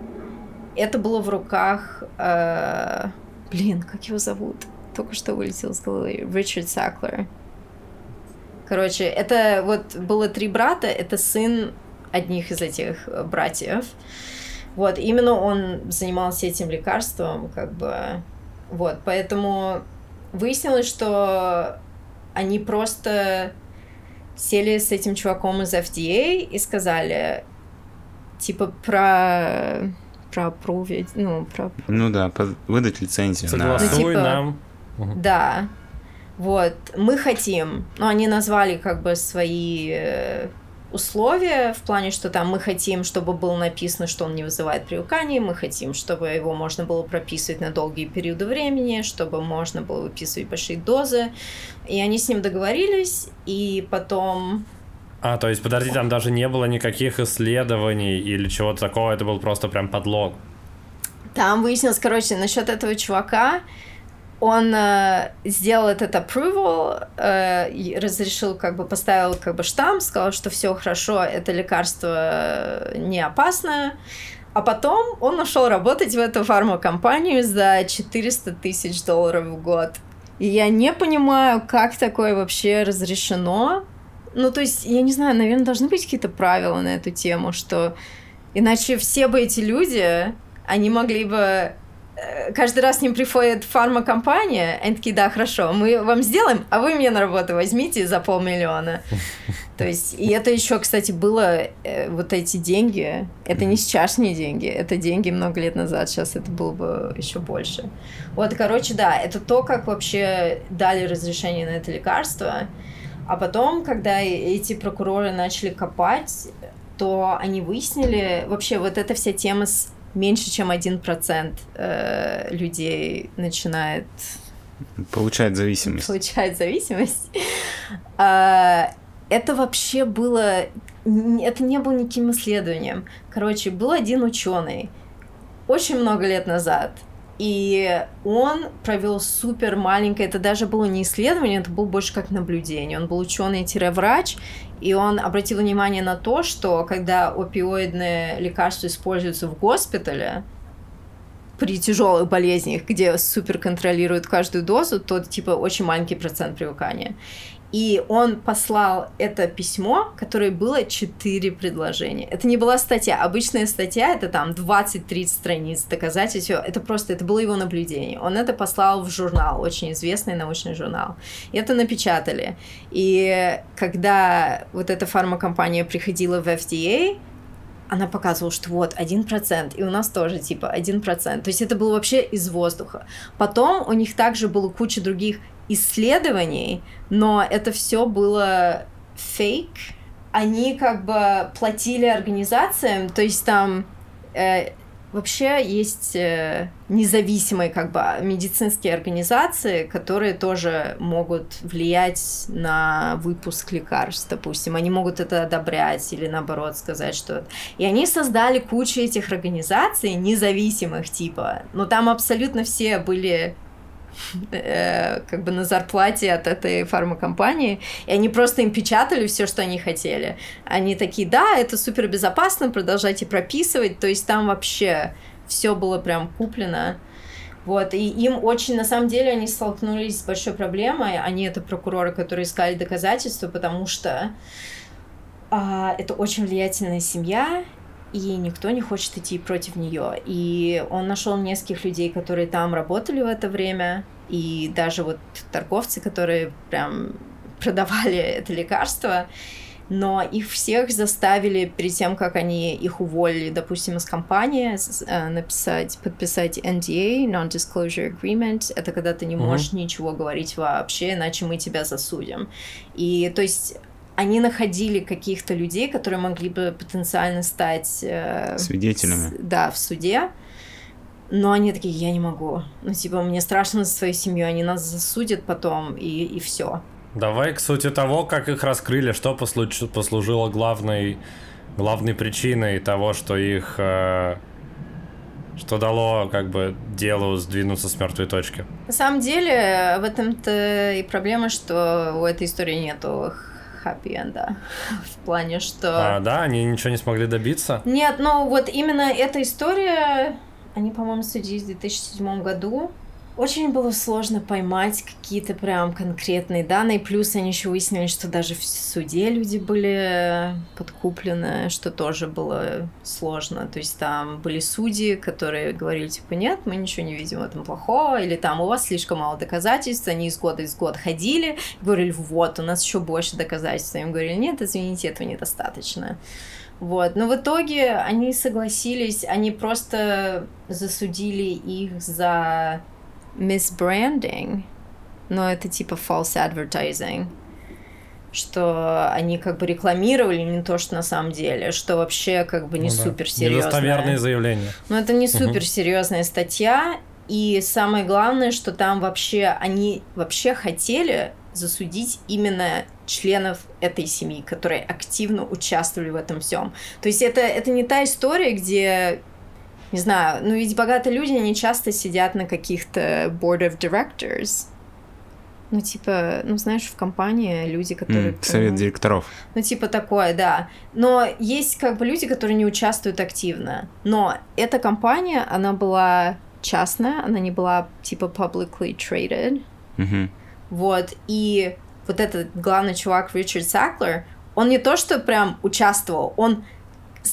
это было в руках, э, блин, как его зовут? Только что вылетел из головы. Ричард Саклер. Короче, это вот было три брата, это сын одних из этих братьев. Вот, именно он занимался этим лекарством, как бы, вот, поэтому выяснилось, что они просто сели с этим чуваком из FDA и сказали, типа, про про прувить, ну, про... Ну да, выдать лицензию Согласуй на... ну, типа, нам. Да. Вот, мы хотим, ну, они назвали как бы свои э, условия в плане, что там мы хотим, чтобы было написано, что он не вызывает привыкания, мы хотим, чтобы его можно было прописывать на долгие периоды времени, чтобы можно было выписывать большие дозы. И они с ним договорились, и потом... А, то есть, подожди, там даже не было никаких исследований или чего-то такого, это был просто прям подлог. Там выяснилось, короче, насчет этого чувака, он э, сделал этот approval, э, разрешил, как бы поставил как бы штамп, сказал, что все хорошо, это лекарство э, не опасное. А потом он ушел работать в эту фармакомпанию за 400 тысяч долларов в год. И я не понимаю, как такое вообще разрешено. Ну, то есть, я не знаю, наверное, должны быть какие-то правила на эту тему, что иначе все бы эти люди, они могли бы каждый раз к ним приходит фармакомпания, они такие, да, хорошо, мы вам сделаем, а вы мне на работу возьмите за полмиллиона. То есть, и это еще, кстати, было, э, вот эти деньги, это не сейчасшние деньги, это деньги много лет назад, сейчас это было бы еще больше. Вот, короче, да, это то, как вообще дали разрешение на это лекарство, а потом, когда эти прокуроры начали копать, то они выяснили, вообще вот эта вся тема с меньше, чем один процент э, людей начинает... Получать зависимость. Получать зависимость. А, это вообще было... Это не было никаким исследованием. Короче, был один ученый очень много лет назад, и он провел супер маленькое, это даже было не исследование, это было больше как наблюдение. Он был ученый-врач, и он обратил внимание на то, что когда опиоидные лекарства используются в госпитале, при тяжелых болезнях, где супер контролируют каждую дозу, то типа очень маленький процент привыкания. И он послал это письмо, которое было четыре предложения. Это не была статья. Обычная статья — это там 20-30 страниц доказательств. Это просто, это было его наблюдение. Он это послал в журнал, очень известный научный журнал. И это напечатали. И когда вот эта фармакомпания приходила в FDA, она показывала, что вот, один процент, и у нас тоже типа один процент. То есть это было вообще из воздуха. Потом у них также было куча других исследований, но это все было фейк, они как бы платили организациям, то есть там э, вообще есть э, независимые как бы медицинские организации, которые тоже могут влиять на выпуск лекарств, допустим, они могут это одобрять или наоборот сказать что и они создали кучу этих организаций независимых типа, но там абсолютно все были Э, как бы на зарплате от этой фармакомпании, и они просто им печатали все, что они хотели. Они такие, да, это супер безопасно, продолжайте прописывать, то есть там вообще все было прям куплено. Вот, и им очень, на самом деле, они столкнулись с большой проблемой. Они это прокуроры, которые искали доказательства, потому что а, это очень влиятельная семья, и никто не хочет идти против нее. И он нашел нескольких людей, которые там работали в это время, и даже вот торговцы, которые прям продавали это лекарство, но их всех заставили перед тем, как они их уволили, допустим, из компании, э, написать, подписать NDA, Non-Disclosure Agreement. Это когда ты не можешь mm-hmm. ничего говорить вообще, иначе мы тебя засудим. И то есть они находили каких-то людей, которые могли бы потенциально стать... Э, Свидетелями. С, да, в суде. Но они такие, я не могу. Ну, типа, мне страшно за свою семью, они нас засудят потом, и, и все. Давай к сути того, как их раскрыли, что послуж... послужило главной, главной причиной того, что их... Э... Что дало, как бы, делу сдвинуться с мертвой точки? На самом деле, в этом-то и проблема, что у этой истории нету happy end. В плане, что... А, да, они ничего не смогли добиться? Нет, ну вот именно эта история, они, по-моему, судились в 2007 году, очень было сложно поймать какие-то прям конкретные данные. Плюс они еще выяснили, что даже в суде люди были подкуплены, что тоже было сложно. То есть там были судьи, которые говорили, типа, нет, мы ничего не видим в этом плохого, или там у вас слишком мало доказательств, они из года из года ходили, говорили, вот, у нас еще больше доказательств. Им говорили, нет, извините, этого недостаточно. Вот. Но в итоге они согласились, они просто засудили их за misbranding, но это типа false advertising, что они как бы рекламировали не то, что на самом деле, что вообще как бы не ну, супер серьезно. Недостоверные заявления. Но это не супер серьезная статья, и самое главное, что там вообще они вообще хотели засудить именно членов этой семьи, которые активно участвовали в этом всем. То есть это, это не та история, где не знаю, ну ведь богатые люди, они часто сидят на каких-то board of directors. Ну, типа, ну, знаешь, в компании люди, которые... Mm, совет директоров. Ну, типа такое, да. Но есть как бы люди, которые не участвуют активно. Но эта компания, она была частная, она не была, типа, publicly traded. Mm-hmm. Вот, и вот этот главный чувак Ричард Саклер, он не то, что прям участвовал, он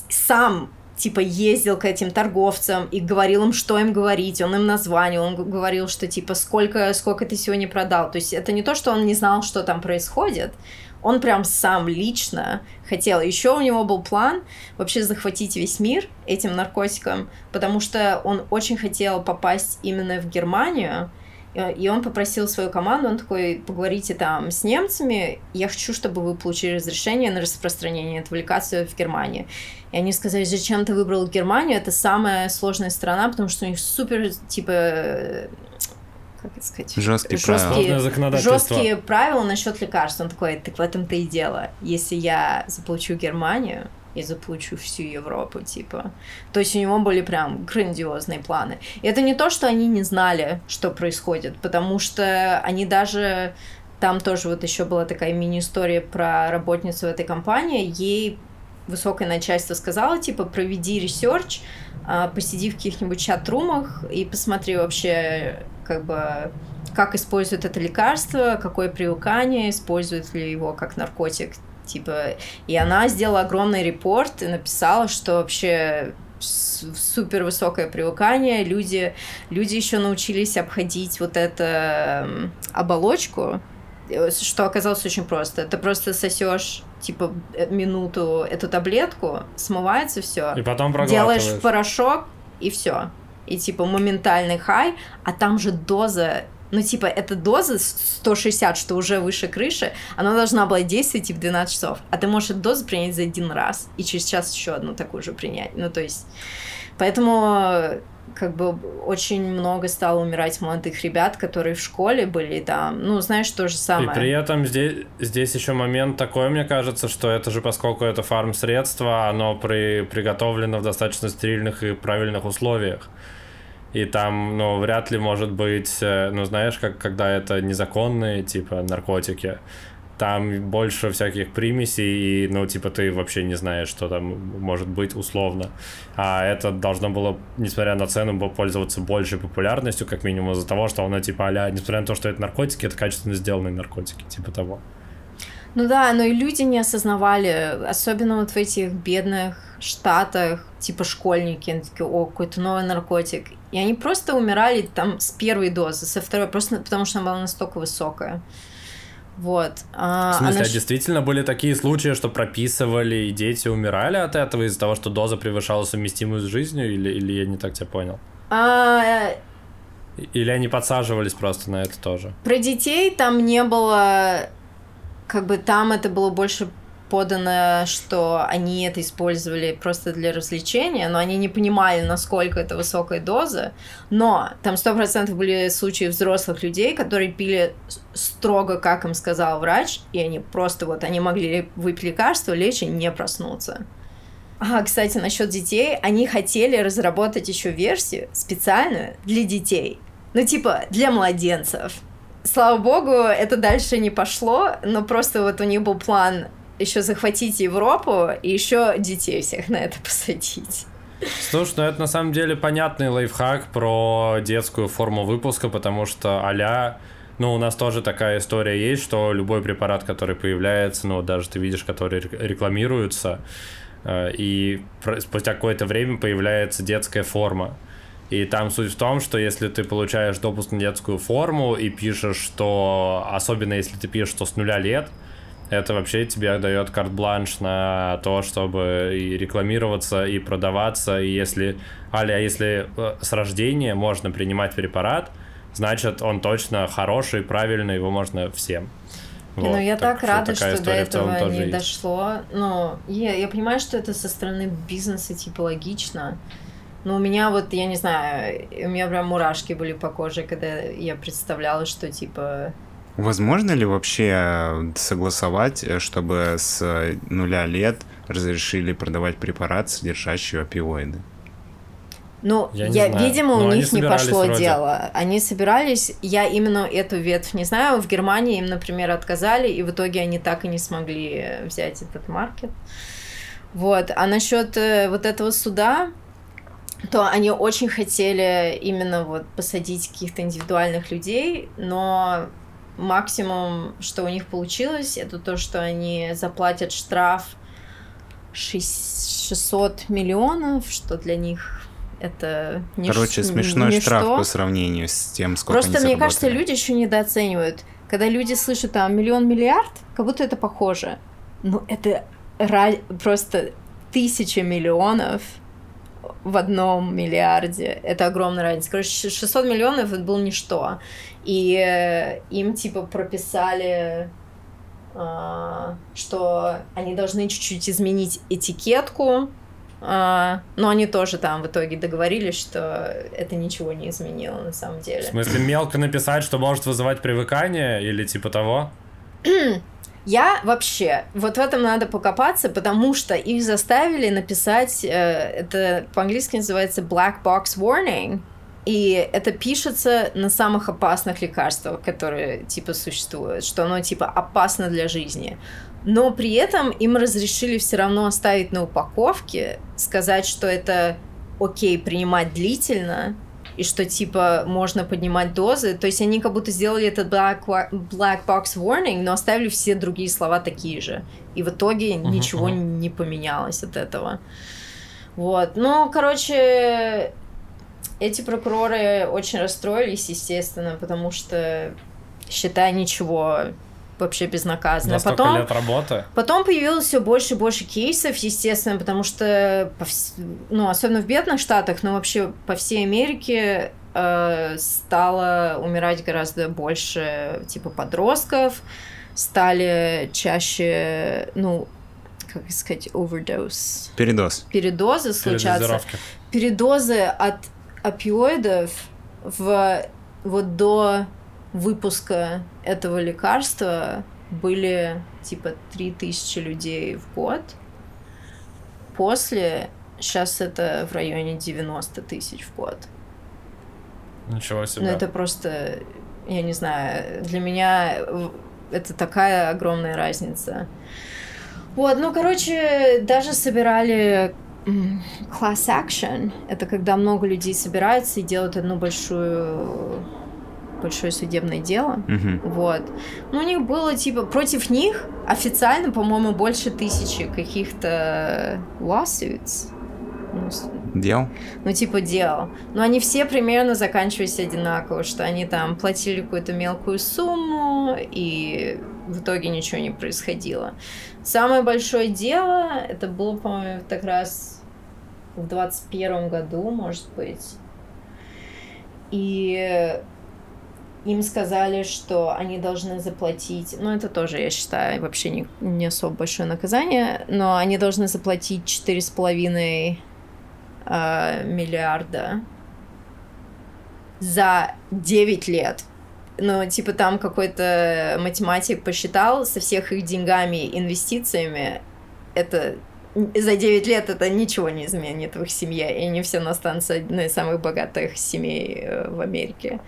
сам типа ездил к этим торговцам и говорил им, что им говорить, он им названивал, он говорил, что типа сколько, сколько ты сегодня продал. То есть это не то, что он не знал, что там происходит, он прям сам лично хотел. Еще у него был план вообще захватить весь мир этим наркотиком, потому что он очень хотел попасть именно в Германию, и он попросил свою команду, он такой, поговорите там с немцами, я хочу, чтобы вы получили разрешение на распространение этого лекарства в Германии. И они сказали, зачем ты выбрал Германию, это самая сложная страна, потому что у них супер, типа, как это сказать? Жесткие, жесткие правила. Жесткие правила насчет лекарств. Он такой, так в этом-то и дело. Если я заплачу Германию, и заплачу всю Европу, типа. То есть у него были прям грандиозные планы. И это не то, что они не знали, что происходит, потому что они даже... Там тоже вот еще была такая мини-история про работницу этой компании. Ей высокое начальство сказало, типа, проведи research, а, посиди в каких-нибудь chat room ах и посмотри вообще, как бы, как используют это лекарство, какое привыкание, используют ли его как наркотик типа, и она сделала огромный report и написала, что вообще супер высокое привыкание, люди, люди еще научились обходить вот эту оболочку, э, что оказалось очень просто. Ты просто сосешь типа э, минуту эту таблетку, смывается все, и потом делаешь порошок и все, и типа моментальный хай, а там же доза Ну, типа, эта доза 160, что уже выше крыши, она должна была действовать, типа, 12 часов. А ты можешь эту дозу принять за один раз, и через час еще одну такую же принять. Ну, то есть... Поэтому как бы очень много стало умирать молодых ребят, которые в школе были там, ну, знаешь, то же самое. И при этом здесь, здесь еще момент такой, мне кажется, что это же, поскольку это фарм-средство, оно при, приготовлено в достаточно стерильных и правильных условиях. И там, ну, вряд ли может быть, э, ну, знаешь, как когда это незаконные, типа, наркотики, там больше всяких примесей, и, ну, типа, ты вообще не знаешь, что там может быть условно. А это должно было, несмотря на цену, пользоваться большей популярностью, как минимум из-за того, что оно, типа, а несмотря на то, что это наркотики, это качественно сделанные наркотики, типа того. Ну да, но и люди не осознавали, особенно вот в этих бедных штатах, типа школьники, они такие, о, какой-то новый наркотик. И они просто умирали там с первой дозы, со второй, просто потому что она была настолько высокая. Вот. А, в смысле, а, а действительно были такие случаи, что прописывали и дети умирали от этого из-за того, что доза превышала совместимую с жизнью, или, или я не так тебя понял? А... Э, или они подсаживались просто на это тоже? Про детей там не было, как бы там это было больше подано, что они это использовали просто для развлечения, но они не понимали, насколько это высокая доза. Но там сто процентов были случаи взрослых людей, которые пили строго, как им сказал врач, и они просто вот, они могли выпить лекарство, лечь и не проснуться. А, кстати, насчет детей, они хотели разработать еще версию специальную для детей. Ну, типа, для младенцев. Слава богу, это дальше не пошло, но просто вот у них был план еще захватить Европу и еще детей всех на это посадить. Слушай, ну это на самом деле понятный лайфхак про детскую форму выпуска, потому что а ну, у нас тоже такая история есть, что любой препарат, который появляется, ну, даже ты видишь, который рекламируется, э, и спустя какое-то время появляется детская форма. И там суть в том, что если ты получаешь допуск на детскую форму и пишешь, что, особенно если ты пишешь, что с нуля лет, это вообще тебе дает карт-бланш на то, чтобы и рекламироваться, и продаваться, и если, аля, если э, с рождения можно принимать препарат, значит, он точно хороший, правильный, его можно всем. Вот, ну, я так, так рада, что до этого не есть. дошло. Ну, я, я понимаю, что это со стороны бизнеса, типа, логично. Но у меня вот, я не знаю, у меня прям мурашки были по коже, когда я представляла, что, типа, Возможно ли вообще э, согласовать, э, чтобы с нуля лет разрешили продавать препарат, содержащий опиоиды? Ну, я, я видимо, Но у них не пошло вроде. дело. Они собирались, я именно эту ветвь не знаю. В Германии им, например, отказали, и в итоге они так и не смогли взять этот маркет. Вот. А насчет э, вот этого суда, то они очень хотели именно вот посадить каких-то индивидуальных людей, но максимум, что у них получилось, это то, что они заплатят штраф 600 миллионов, что для них это не Короче, смешной ничто. штраф по сравнению с тем, сколько Просто, мне кажется, люди еще недооценивают. Когда люди слышат там миллион миллиард, как будто это похоже. Ну, это просто тысяча миллионов в одном миллиарде. Это огромная разница. Короче, 600 миллионов это было ничто. И э, им типа прописали, э, что они должны чуть-чуть изменить этикетку, э, но они тоже там в итоге договорились, что это ничего не изменило на самом деле. В смысле, мелко написать, что может вызывать привыкание или типа того? Я вообще, вот в этом надо покопаться, потому что их заставили написать, э, это по-английски называется black box warning, и это пишется на самых опасных лекарствах, которые типа существуют, что оно типа опасно для жизни. Но при этом им разрешили все равно оставить на упаковке, сказать, что это окей принимать длительно, и что типа можно поднимать дозы. То есть они как будто сделали этот black, black box warning, но оставили все другие слова такие же. И в итоге uh-huh, ничего uh-huh. не поменялось от этого. Вот. Ну, короче, эти прокуроры очень расстроились, естественно, потому что, считай, ничего вообще безнаказанно. За потом, лет работы. Потом появилось все больше и больше кейсов, естественно, потому что, по вс... ну, особенно в бедных штатах, но вообще по всей Америке э, стало умирать гораздо больше, типа, подростков, стали чаще, ну, как сказать, overdose. Передоз. Передозы случаться. Передозы от опиоидов в вот до выпуска этого лекарства были типа 3000 людей в год. После сейчас это в районе 90 тысяч в год. Ничего себе. Ну это просто, я не знаю, для меня это такая огромная разница. Вот, ну, короче, даже собирали class action. Это когда много людей собираются и делают одну большую большое судебное дело. Mm-hmm. Вот. Ну, у них было, типа, против них официально, по-моему, больше тысячи каких-то lawsuits. Ну, дел? Ну, типа дел. Но они все примерно заканчивались одинаково, что они там платили какую-то мелкую сумму, и в итоге ничего не происходило. Самое большое дело, это было, по-моему, как раз в 21 году, может быть. И им сказали, что они должны заплатить, ну это тоже, я считаю, вообще не, не особо большое наказание, но они должны заплатить 4,5 э, миллиарда за 9 лет. Ну, типа там какой-то математик посчитал со всех их деньгами, инвестициями, это за 9 лет это ничего не изменит в их семье, и они все останутся одной из самых богатых семей э, в Америке.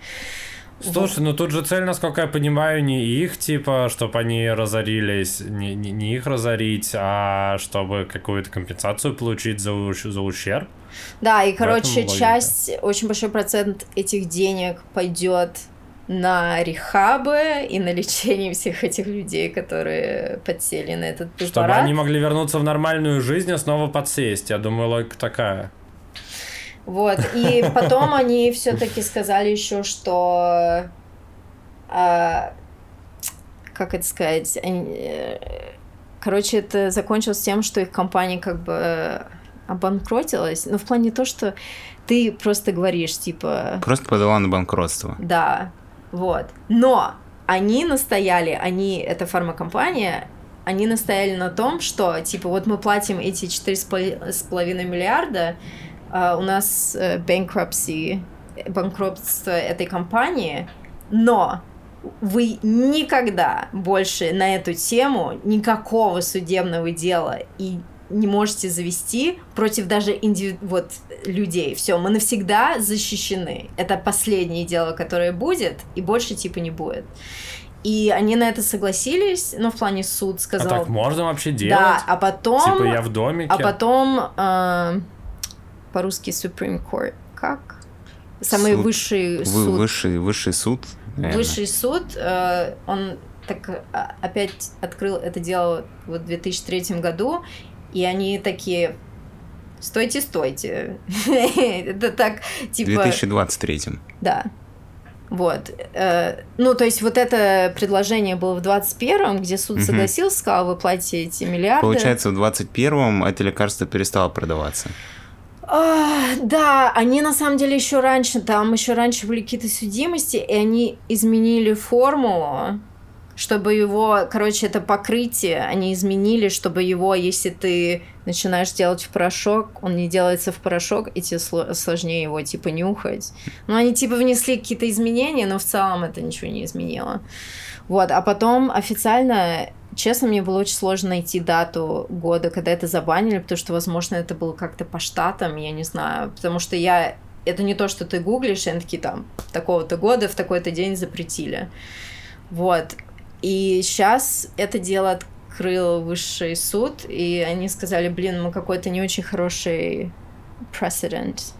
Слушай, ну тут же цель, насколько я понимаю, не их, типа, чтобы они разорились, не, не, не их разорить, а чтобы какую-то компенсацию получить за, за ущерб. Да, и, короче, часть, очень большой процент этих денег пойдет на рехабы и на лечение всех этих людей, которые подсели на этот препарат. Чтобы они могли вернуться в нормальную жизнь и снова подсесть. Я думаю, логика такая. Вот, и потом они все-таки сказали еще, что а, как это сказать, э, короче, это закончилось тем, что их компания как бы обанкротилась, но в плане то, что ты просто говоришь, типа... Просто подала на банкротство. Да, вот. Но они настояли, они, это фармакомпания, они настояли на том, что, типа, вот мы платим эти 4,5 миллиарда, у нас uh, bankruptcy, банкротство этой компании, но вы никогда больше на эту тему никакого судебного дела и не можете завести против даже индиви... вот людей. Все, мы навсегда защищены. Это последнее дело, которое будет, и больше типа не будет. И они на это согласились, ну, в плане суд сказал... А так можно вообще делать? Да, а потом... Типа я в домике? А потом... Э, по-русски Supreme Court. Как? Самый суд, высший суд. Высший, высший суд. Наверное. Высший суд, э, он так а, опять открыл это дело вот в 2003 году, и они такие, стойте, стойте. это так, типа... В 2023. Да. Вот. Э, ну, то есть вот это предложение было в 21-м, где суд угу. согласился, сказал, вы платите миллиарды. Получается, в 21-м это лекарство перестало продаваться. А, да, они на самом деле еще раньше, там еще раньше были какие-то судимости, и они изменили формулу, чтобы его, короче, это покрытие, они изменили, чтобы его, если ты начинаешь делать в порошок, он не делается в порошок, и тебе сложнее его, типа, нюхать. Ну, они, типа, внесли какие-то изменения, но в целом это ничего не изменило. Вот, а потом официально Честно, мне было очень сложно найти дату года, когда это забанили, потому что, возможно, это было как-то по штатам, я не знаю. Потому что я... Это не то, что ты гуглишь, и они такие там, такого-то года в такой-то день запретили. Вот. И сейчас это дело открыл высший суд, и они сказали, блин, мы какой-то не очень хороший прецедент.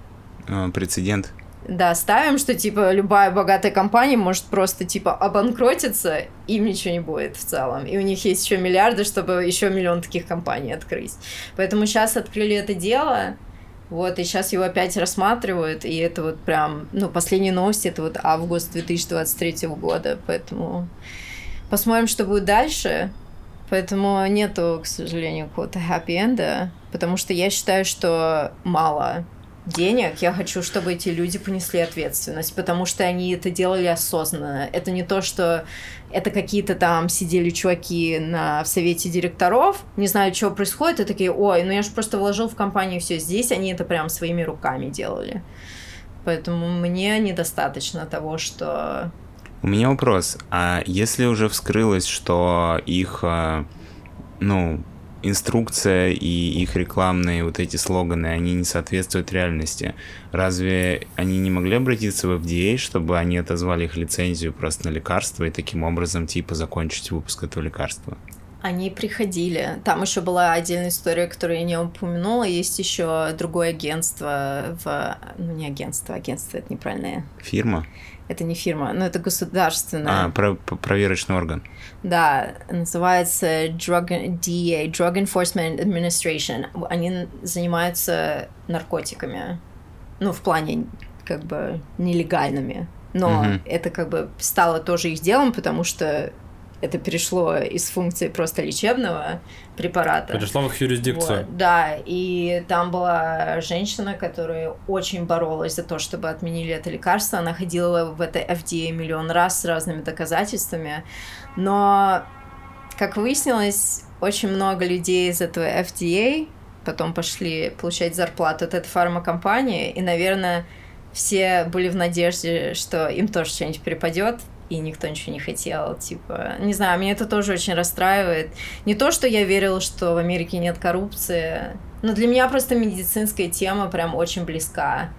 Прецедент да, ставим, что, типа, любая богатая компания может просто, типа, обанкротиться, им ничего не будет в целом. И у них есть еще миллиарды, чтобы еще миллион таких компаний открыть. Поэтому сейчас открыли это дело, вот, и сейчас его опять рассматривают, и это вот прям, ну, последние новости, это вот август 2023 года, поэтому посмотрим, что будет дальше. Поэтому нету, к сожалению, какого-то happy end, потому что я считаю, что мало денег, я хочу, чтобы эти люди понесли ответственность, потому что они это делали осознанно. Это не то, что это какие-то там сидели чуваки на, в совете директоров, не знаю, что происходит, и такие, ой, ну я же просто вложил в компанию все здесь, они это прям своими руками делали. Поэтому мне недостаточно того, что... У меня вопрос. А если уже вскрылось, что их, э, ну, инструкция и их рекламные вот эти слоганы, они не соответствуют реальности. Разве они не могли обратиться в FDA, чтобы они отозвали их лицензию просто на лекарство и таким образом типа закончить выпуск этого лекарства? Они приходили. Там еще была отдельная история, которую я не упомянула. Есть еще другое агентство в... Ну, не агентство, агентство — это неправильное. Фирма? Это не фирма, но это государственное. А, про проверочный орган. Да, называется Drug, DEA, Drug Enforcement Administration. Они занимаются наркотиками. Ну, в плане как бы нелегальными. Но угу. это как бы стало тоже их делом, потому что это перешло из функции просто лечебного препарата. Перешло в их юрисдикцию. Вот, да, и там была женщина, которая очень боролась за то, чтобы отменили это лекарство. Она ходила в это FDA миллион раз с разными доказательствами. Но, как выяснилось, очень много людей из этого FDA потом пошли получать зарплату от этой фармакомпании, и, наверное, все были в надежде, что им тоже что-нибудь припадет, и никто ничего не хотел, типа, не знаю, меня это тоже очень расстраивает. Не то, что я верила, что в Америке нет коррупции, но для меня просто медицинская тема прям очень близка,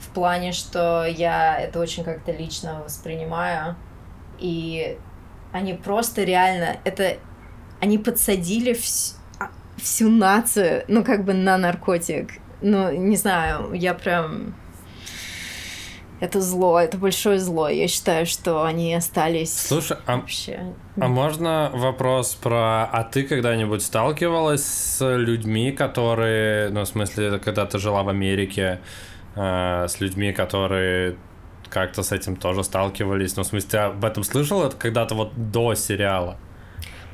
в плане, что я это очень как-то лично воспринимаю, и они просто реально, это, они подсадили вс, а, всю нацию, ну, как бы на наркотик, ну, не знаю, я прям это зло, это большое зло. Я считаю, что они остались Слушай, а, вообще. А можно вопрос про... А ты когда-нибудь сталкивалась с людьми, которые... Ну, в смысле, когда ты жила в Америке, э, с людьми, которые как-то с этим тоже сталкивались? Ну, в смысле, ты об этом слышал это когда-то вот до сериала?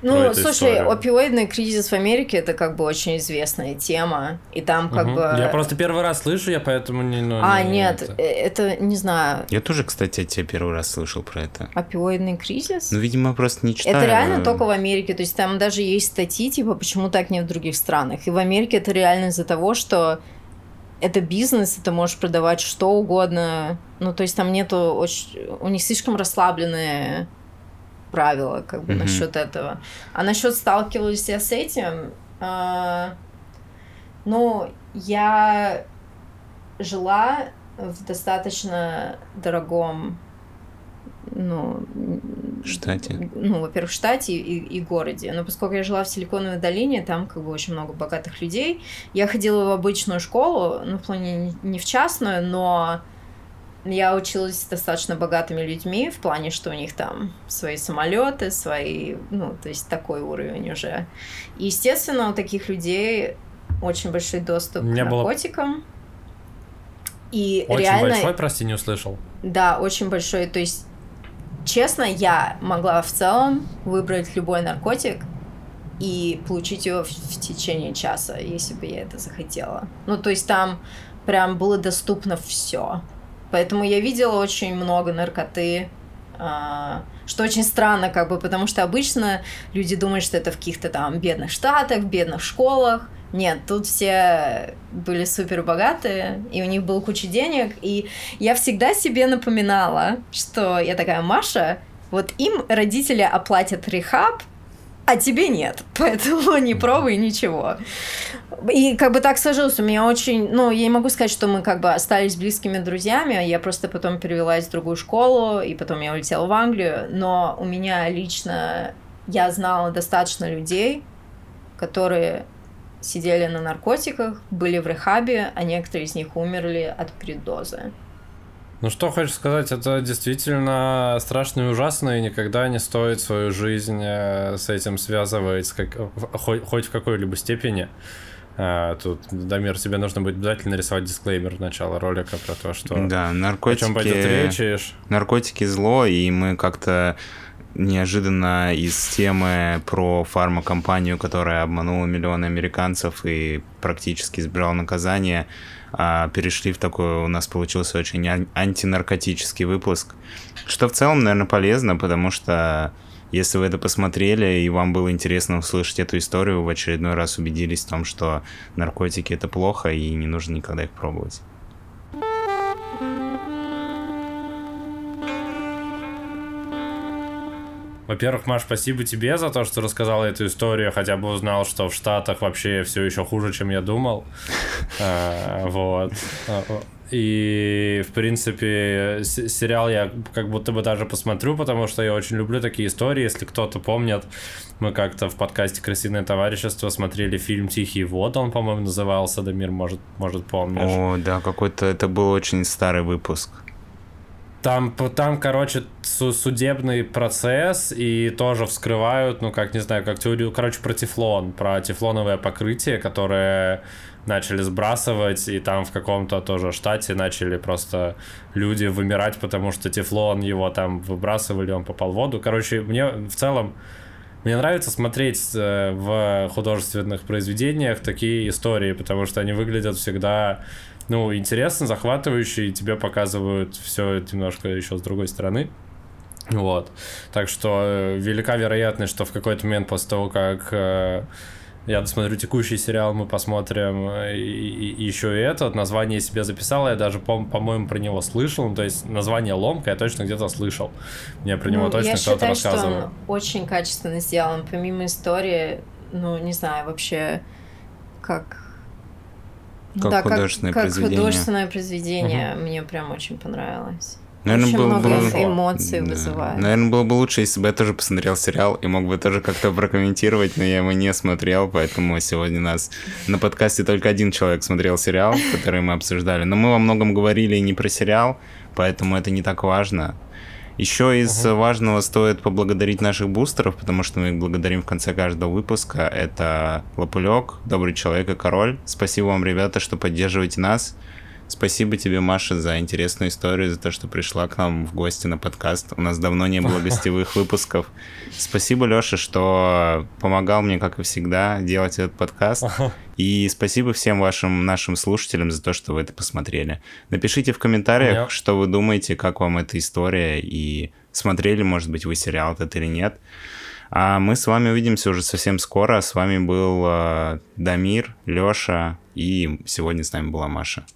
Ну, слушай, историю. опиоидный кризис в Америке это как бы очень известная тема, и там как угу. бы. Я просто первый раз слышу, я поэтому не. Ну, а не, нет, это... Э, это не знаю. Я тоже, кстати, от тебя первый раз слышал про это. Опиоидный кризис? Ну, видимо, просто не читаю. Это реально только в Америке, то есть там даже есть статьи типа почему так не в других странах, и в Америке это реально из-за того, что это бизнес, ты можешь продавать что угодно. Ну, то есть там нету очень... У них слишком расслабленные правила, как бы, mm-hmm. насчет этого. А насчет сталкивалась я с этим, э, ну, я жила в достаточно дорогом ну, штате. Ну, во-первых, штате и, и городе. Но поскольку я жила в Силиконовой долине, там как бы очень много богатых людей. Я ходила в обычную школу, ну, в плане не в частную, но я училась с достаточно богатыми людьми в плане, что у них там свои самолеты, свои, ну, то есть такой уровень уже. И, естественно, у таких людей очень большой доступ к наркотикам. Было... И очень реально... большой, прости, не услышал. Да, очень большой. То есть, честно, я могла в целом выбрать любой наркотик и получить его в, в течение часа, если бы я это захотела. Ну, то есть там прям было доступно все. Поэтому я видела очень много наркоты, а, что очень странно, как бы, потому что обычно люди думают, что это в каких-то там бедных штатах, в бедных школах. Нет, тут все были супер богатые, и у них было куча денег, и я всегда себе напоминала, что я такая, Маша, вот им родители оплатят рехаб, а тебе нет, поэтому не пробуй ничего. И как бы так сложилось, у меня очень, ну, я не могу сказать, что мы как бы остались близкими друзьями, я просто потом перевелась в другую школу, и потом я улетела в Англию, но у меня лично, я знала достаточно людей, которые сидели на наркотиках, были в рехабе, а некоторые из них умерли от передоза. Ну что хочешь сказать, это действительно страшно и ужасно, и никогда не стоит свою жизнь э, с этим связывать, как, хоть, хоть в какой-либо степени. А, тут, Дамир, тебе нужно будет обязательно рисовать дисклеймер в начало ролика про то, что... Да, наркотики... О чем пойдет речь. Наркотики зло, и мы как-то неожиданно из темы про фармакомпанию, которая обманула миллионы американцев и практически избежала наказания, а, перешли в такой, у нас получился очень антинаркотический выпуск, что в целом, наверное, полезно, потому что если вы это посмотрели и вам было интересно услышать эту историю, вы в очередной раз убедились в том, что наркотики это плохо и не нужно никогда их пробовать. Во-первых, Маш, спасибо тебе за то, что рассказала эту историю, хотя бы узнал, что в Штатах вообще все еще хуже, чем я думал. А, вот. И, в принципе, сериал я как будто бы даже посмотрю, потому что я очень люблю такие истории. Если кто-то помнит, мы как-то в подкасте «Крысиное товарищество» смотрели фильм «Тихий вод», он, по-моему, назывался, Дамир, может, может помнишь. О, да, какой-то, это был очень старый выпуск. Там, там, короче, судебный процесс, и тоже вскрывают, ну, как, не знаю, как теорию, короче, про тефлон, про тефлоновое покрытие, которое начали сбрасывать, и там в каком-то тоже штате начали просто люди вымирать, потому что тефлон его там выбрасывали, он попал в воду. Короче, мне в целом мне нравится смотреть э, в художественных произведениях такие истории, потому что они выглядят всегда ну, интересно, захватывающе, и тебе показывают все немножко еще с другой стороны. Вот. Так что э, велика вероятность, что в какой-то момент после того, как э, я досмотрю текущий сериал, мы посмотрим э, и, и еще и этот. Название себе записал, я даже, по- по-моему, про него слышал. Ну, то есть название «Ломка» я точно где-то слышал. Мне про него ну, точно кто-то рассказывал. Что он очень качественно сделан. Помимо истории, ну, не знаю, вообще, как как да, художественное как, произведение. Как художественное произведение угу. мне прям очень понравилось. Наверное, очень было много бы... эмоций да. вызывает. Наверное, было бы лучше, если бы я тоже посмотрел сериал и мог бы тоже как-то прокомментировать, но я его не смотрел, поэтому сегодня у нас на подкасте только один человек смотрел сериал, который мы обсуждали. Но мы во многом говорили не про сериал, поэтому это не так важно. Еще из угу. важного стоит поблагодарить наших бустеров, потому что мы их благодарим в конце каждого выпуска. Это Лопулек, Добрый Человек и Король. Спасибо вам, ребята, что поддерживаете нас. Спасибо тебе, Маша, за интересную историю, за то, что пришла к нам в гости на подкаст. У нас давно не было гостевых выпусков. Спасибо, Леша, что помогал мне, как и всегда, делать этот подкаст. И спасибо всем вашим нашим слушателям за то, что вы это посмотрели. Напишите в комментариях, yeah. что вы думаете, как вам эта история, и смотрели, может быть, вы сериал этот или нет. А мы с вами увидимся уже совсем скоро. С вами был э, Дамир, Леша, и сегодня с нами была Маша.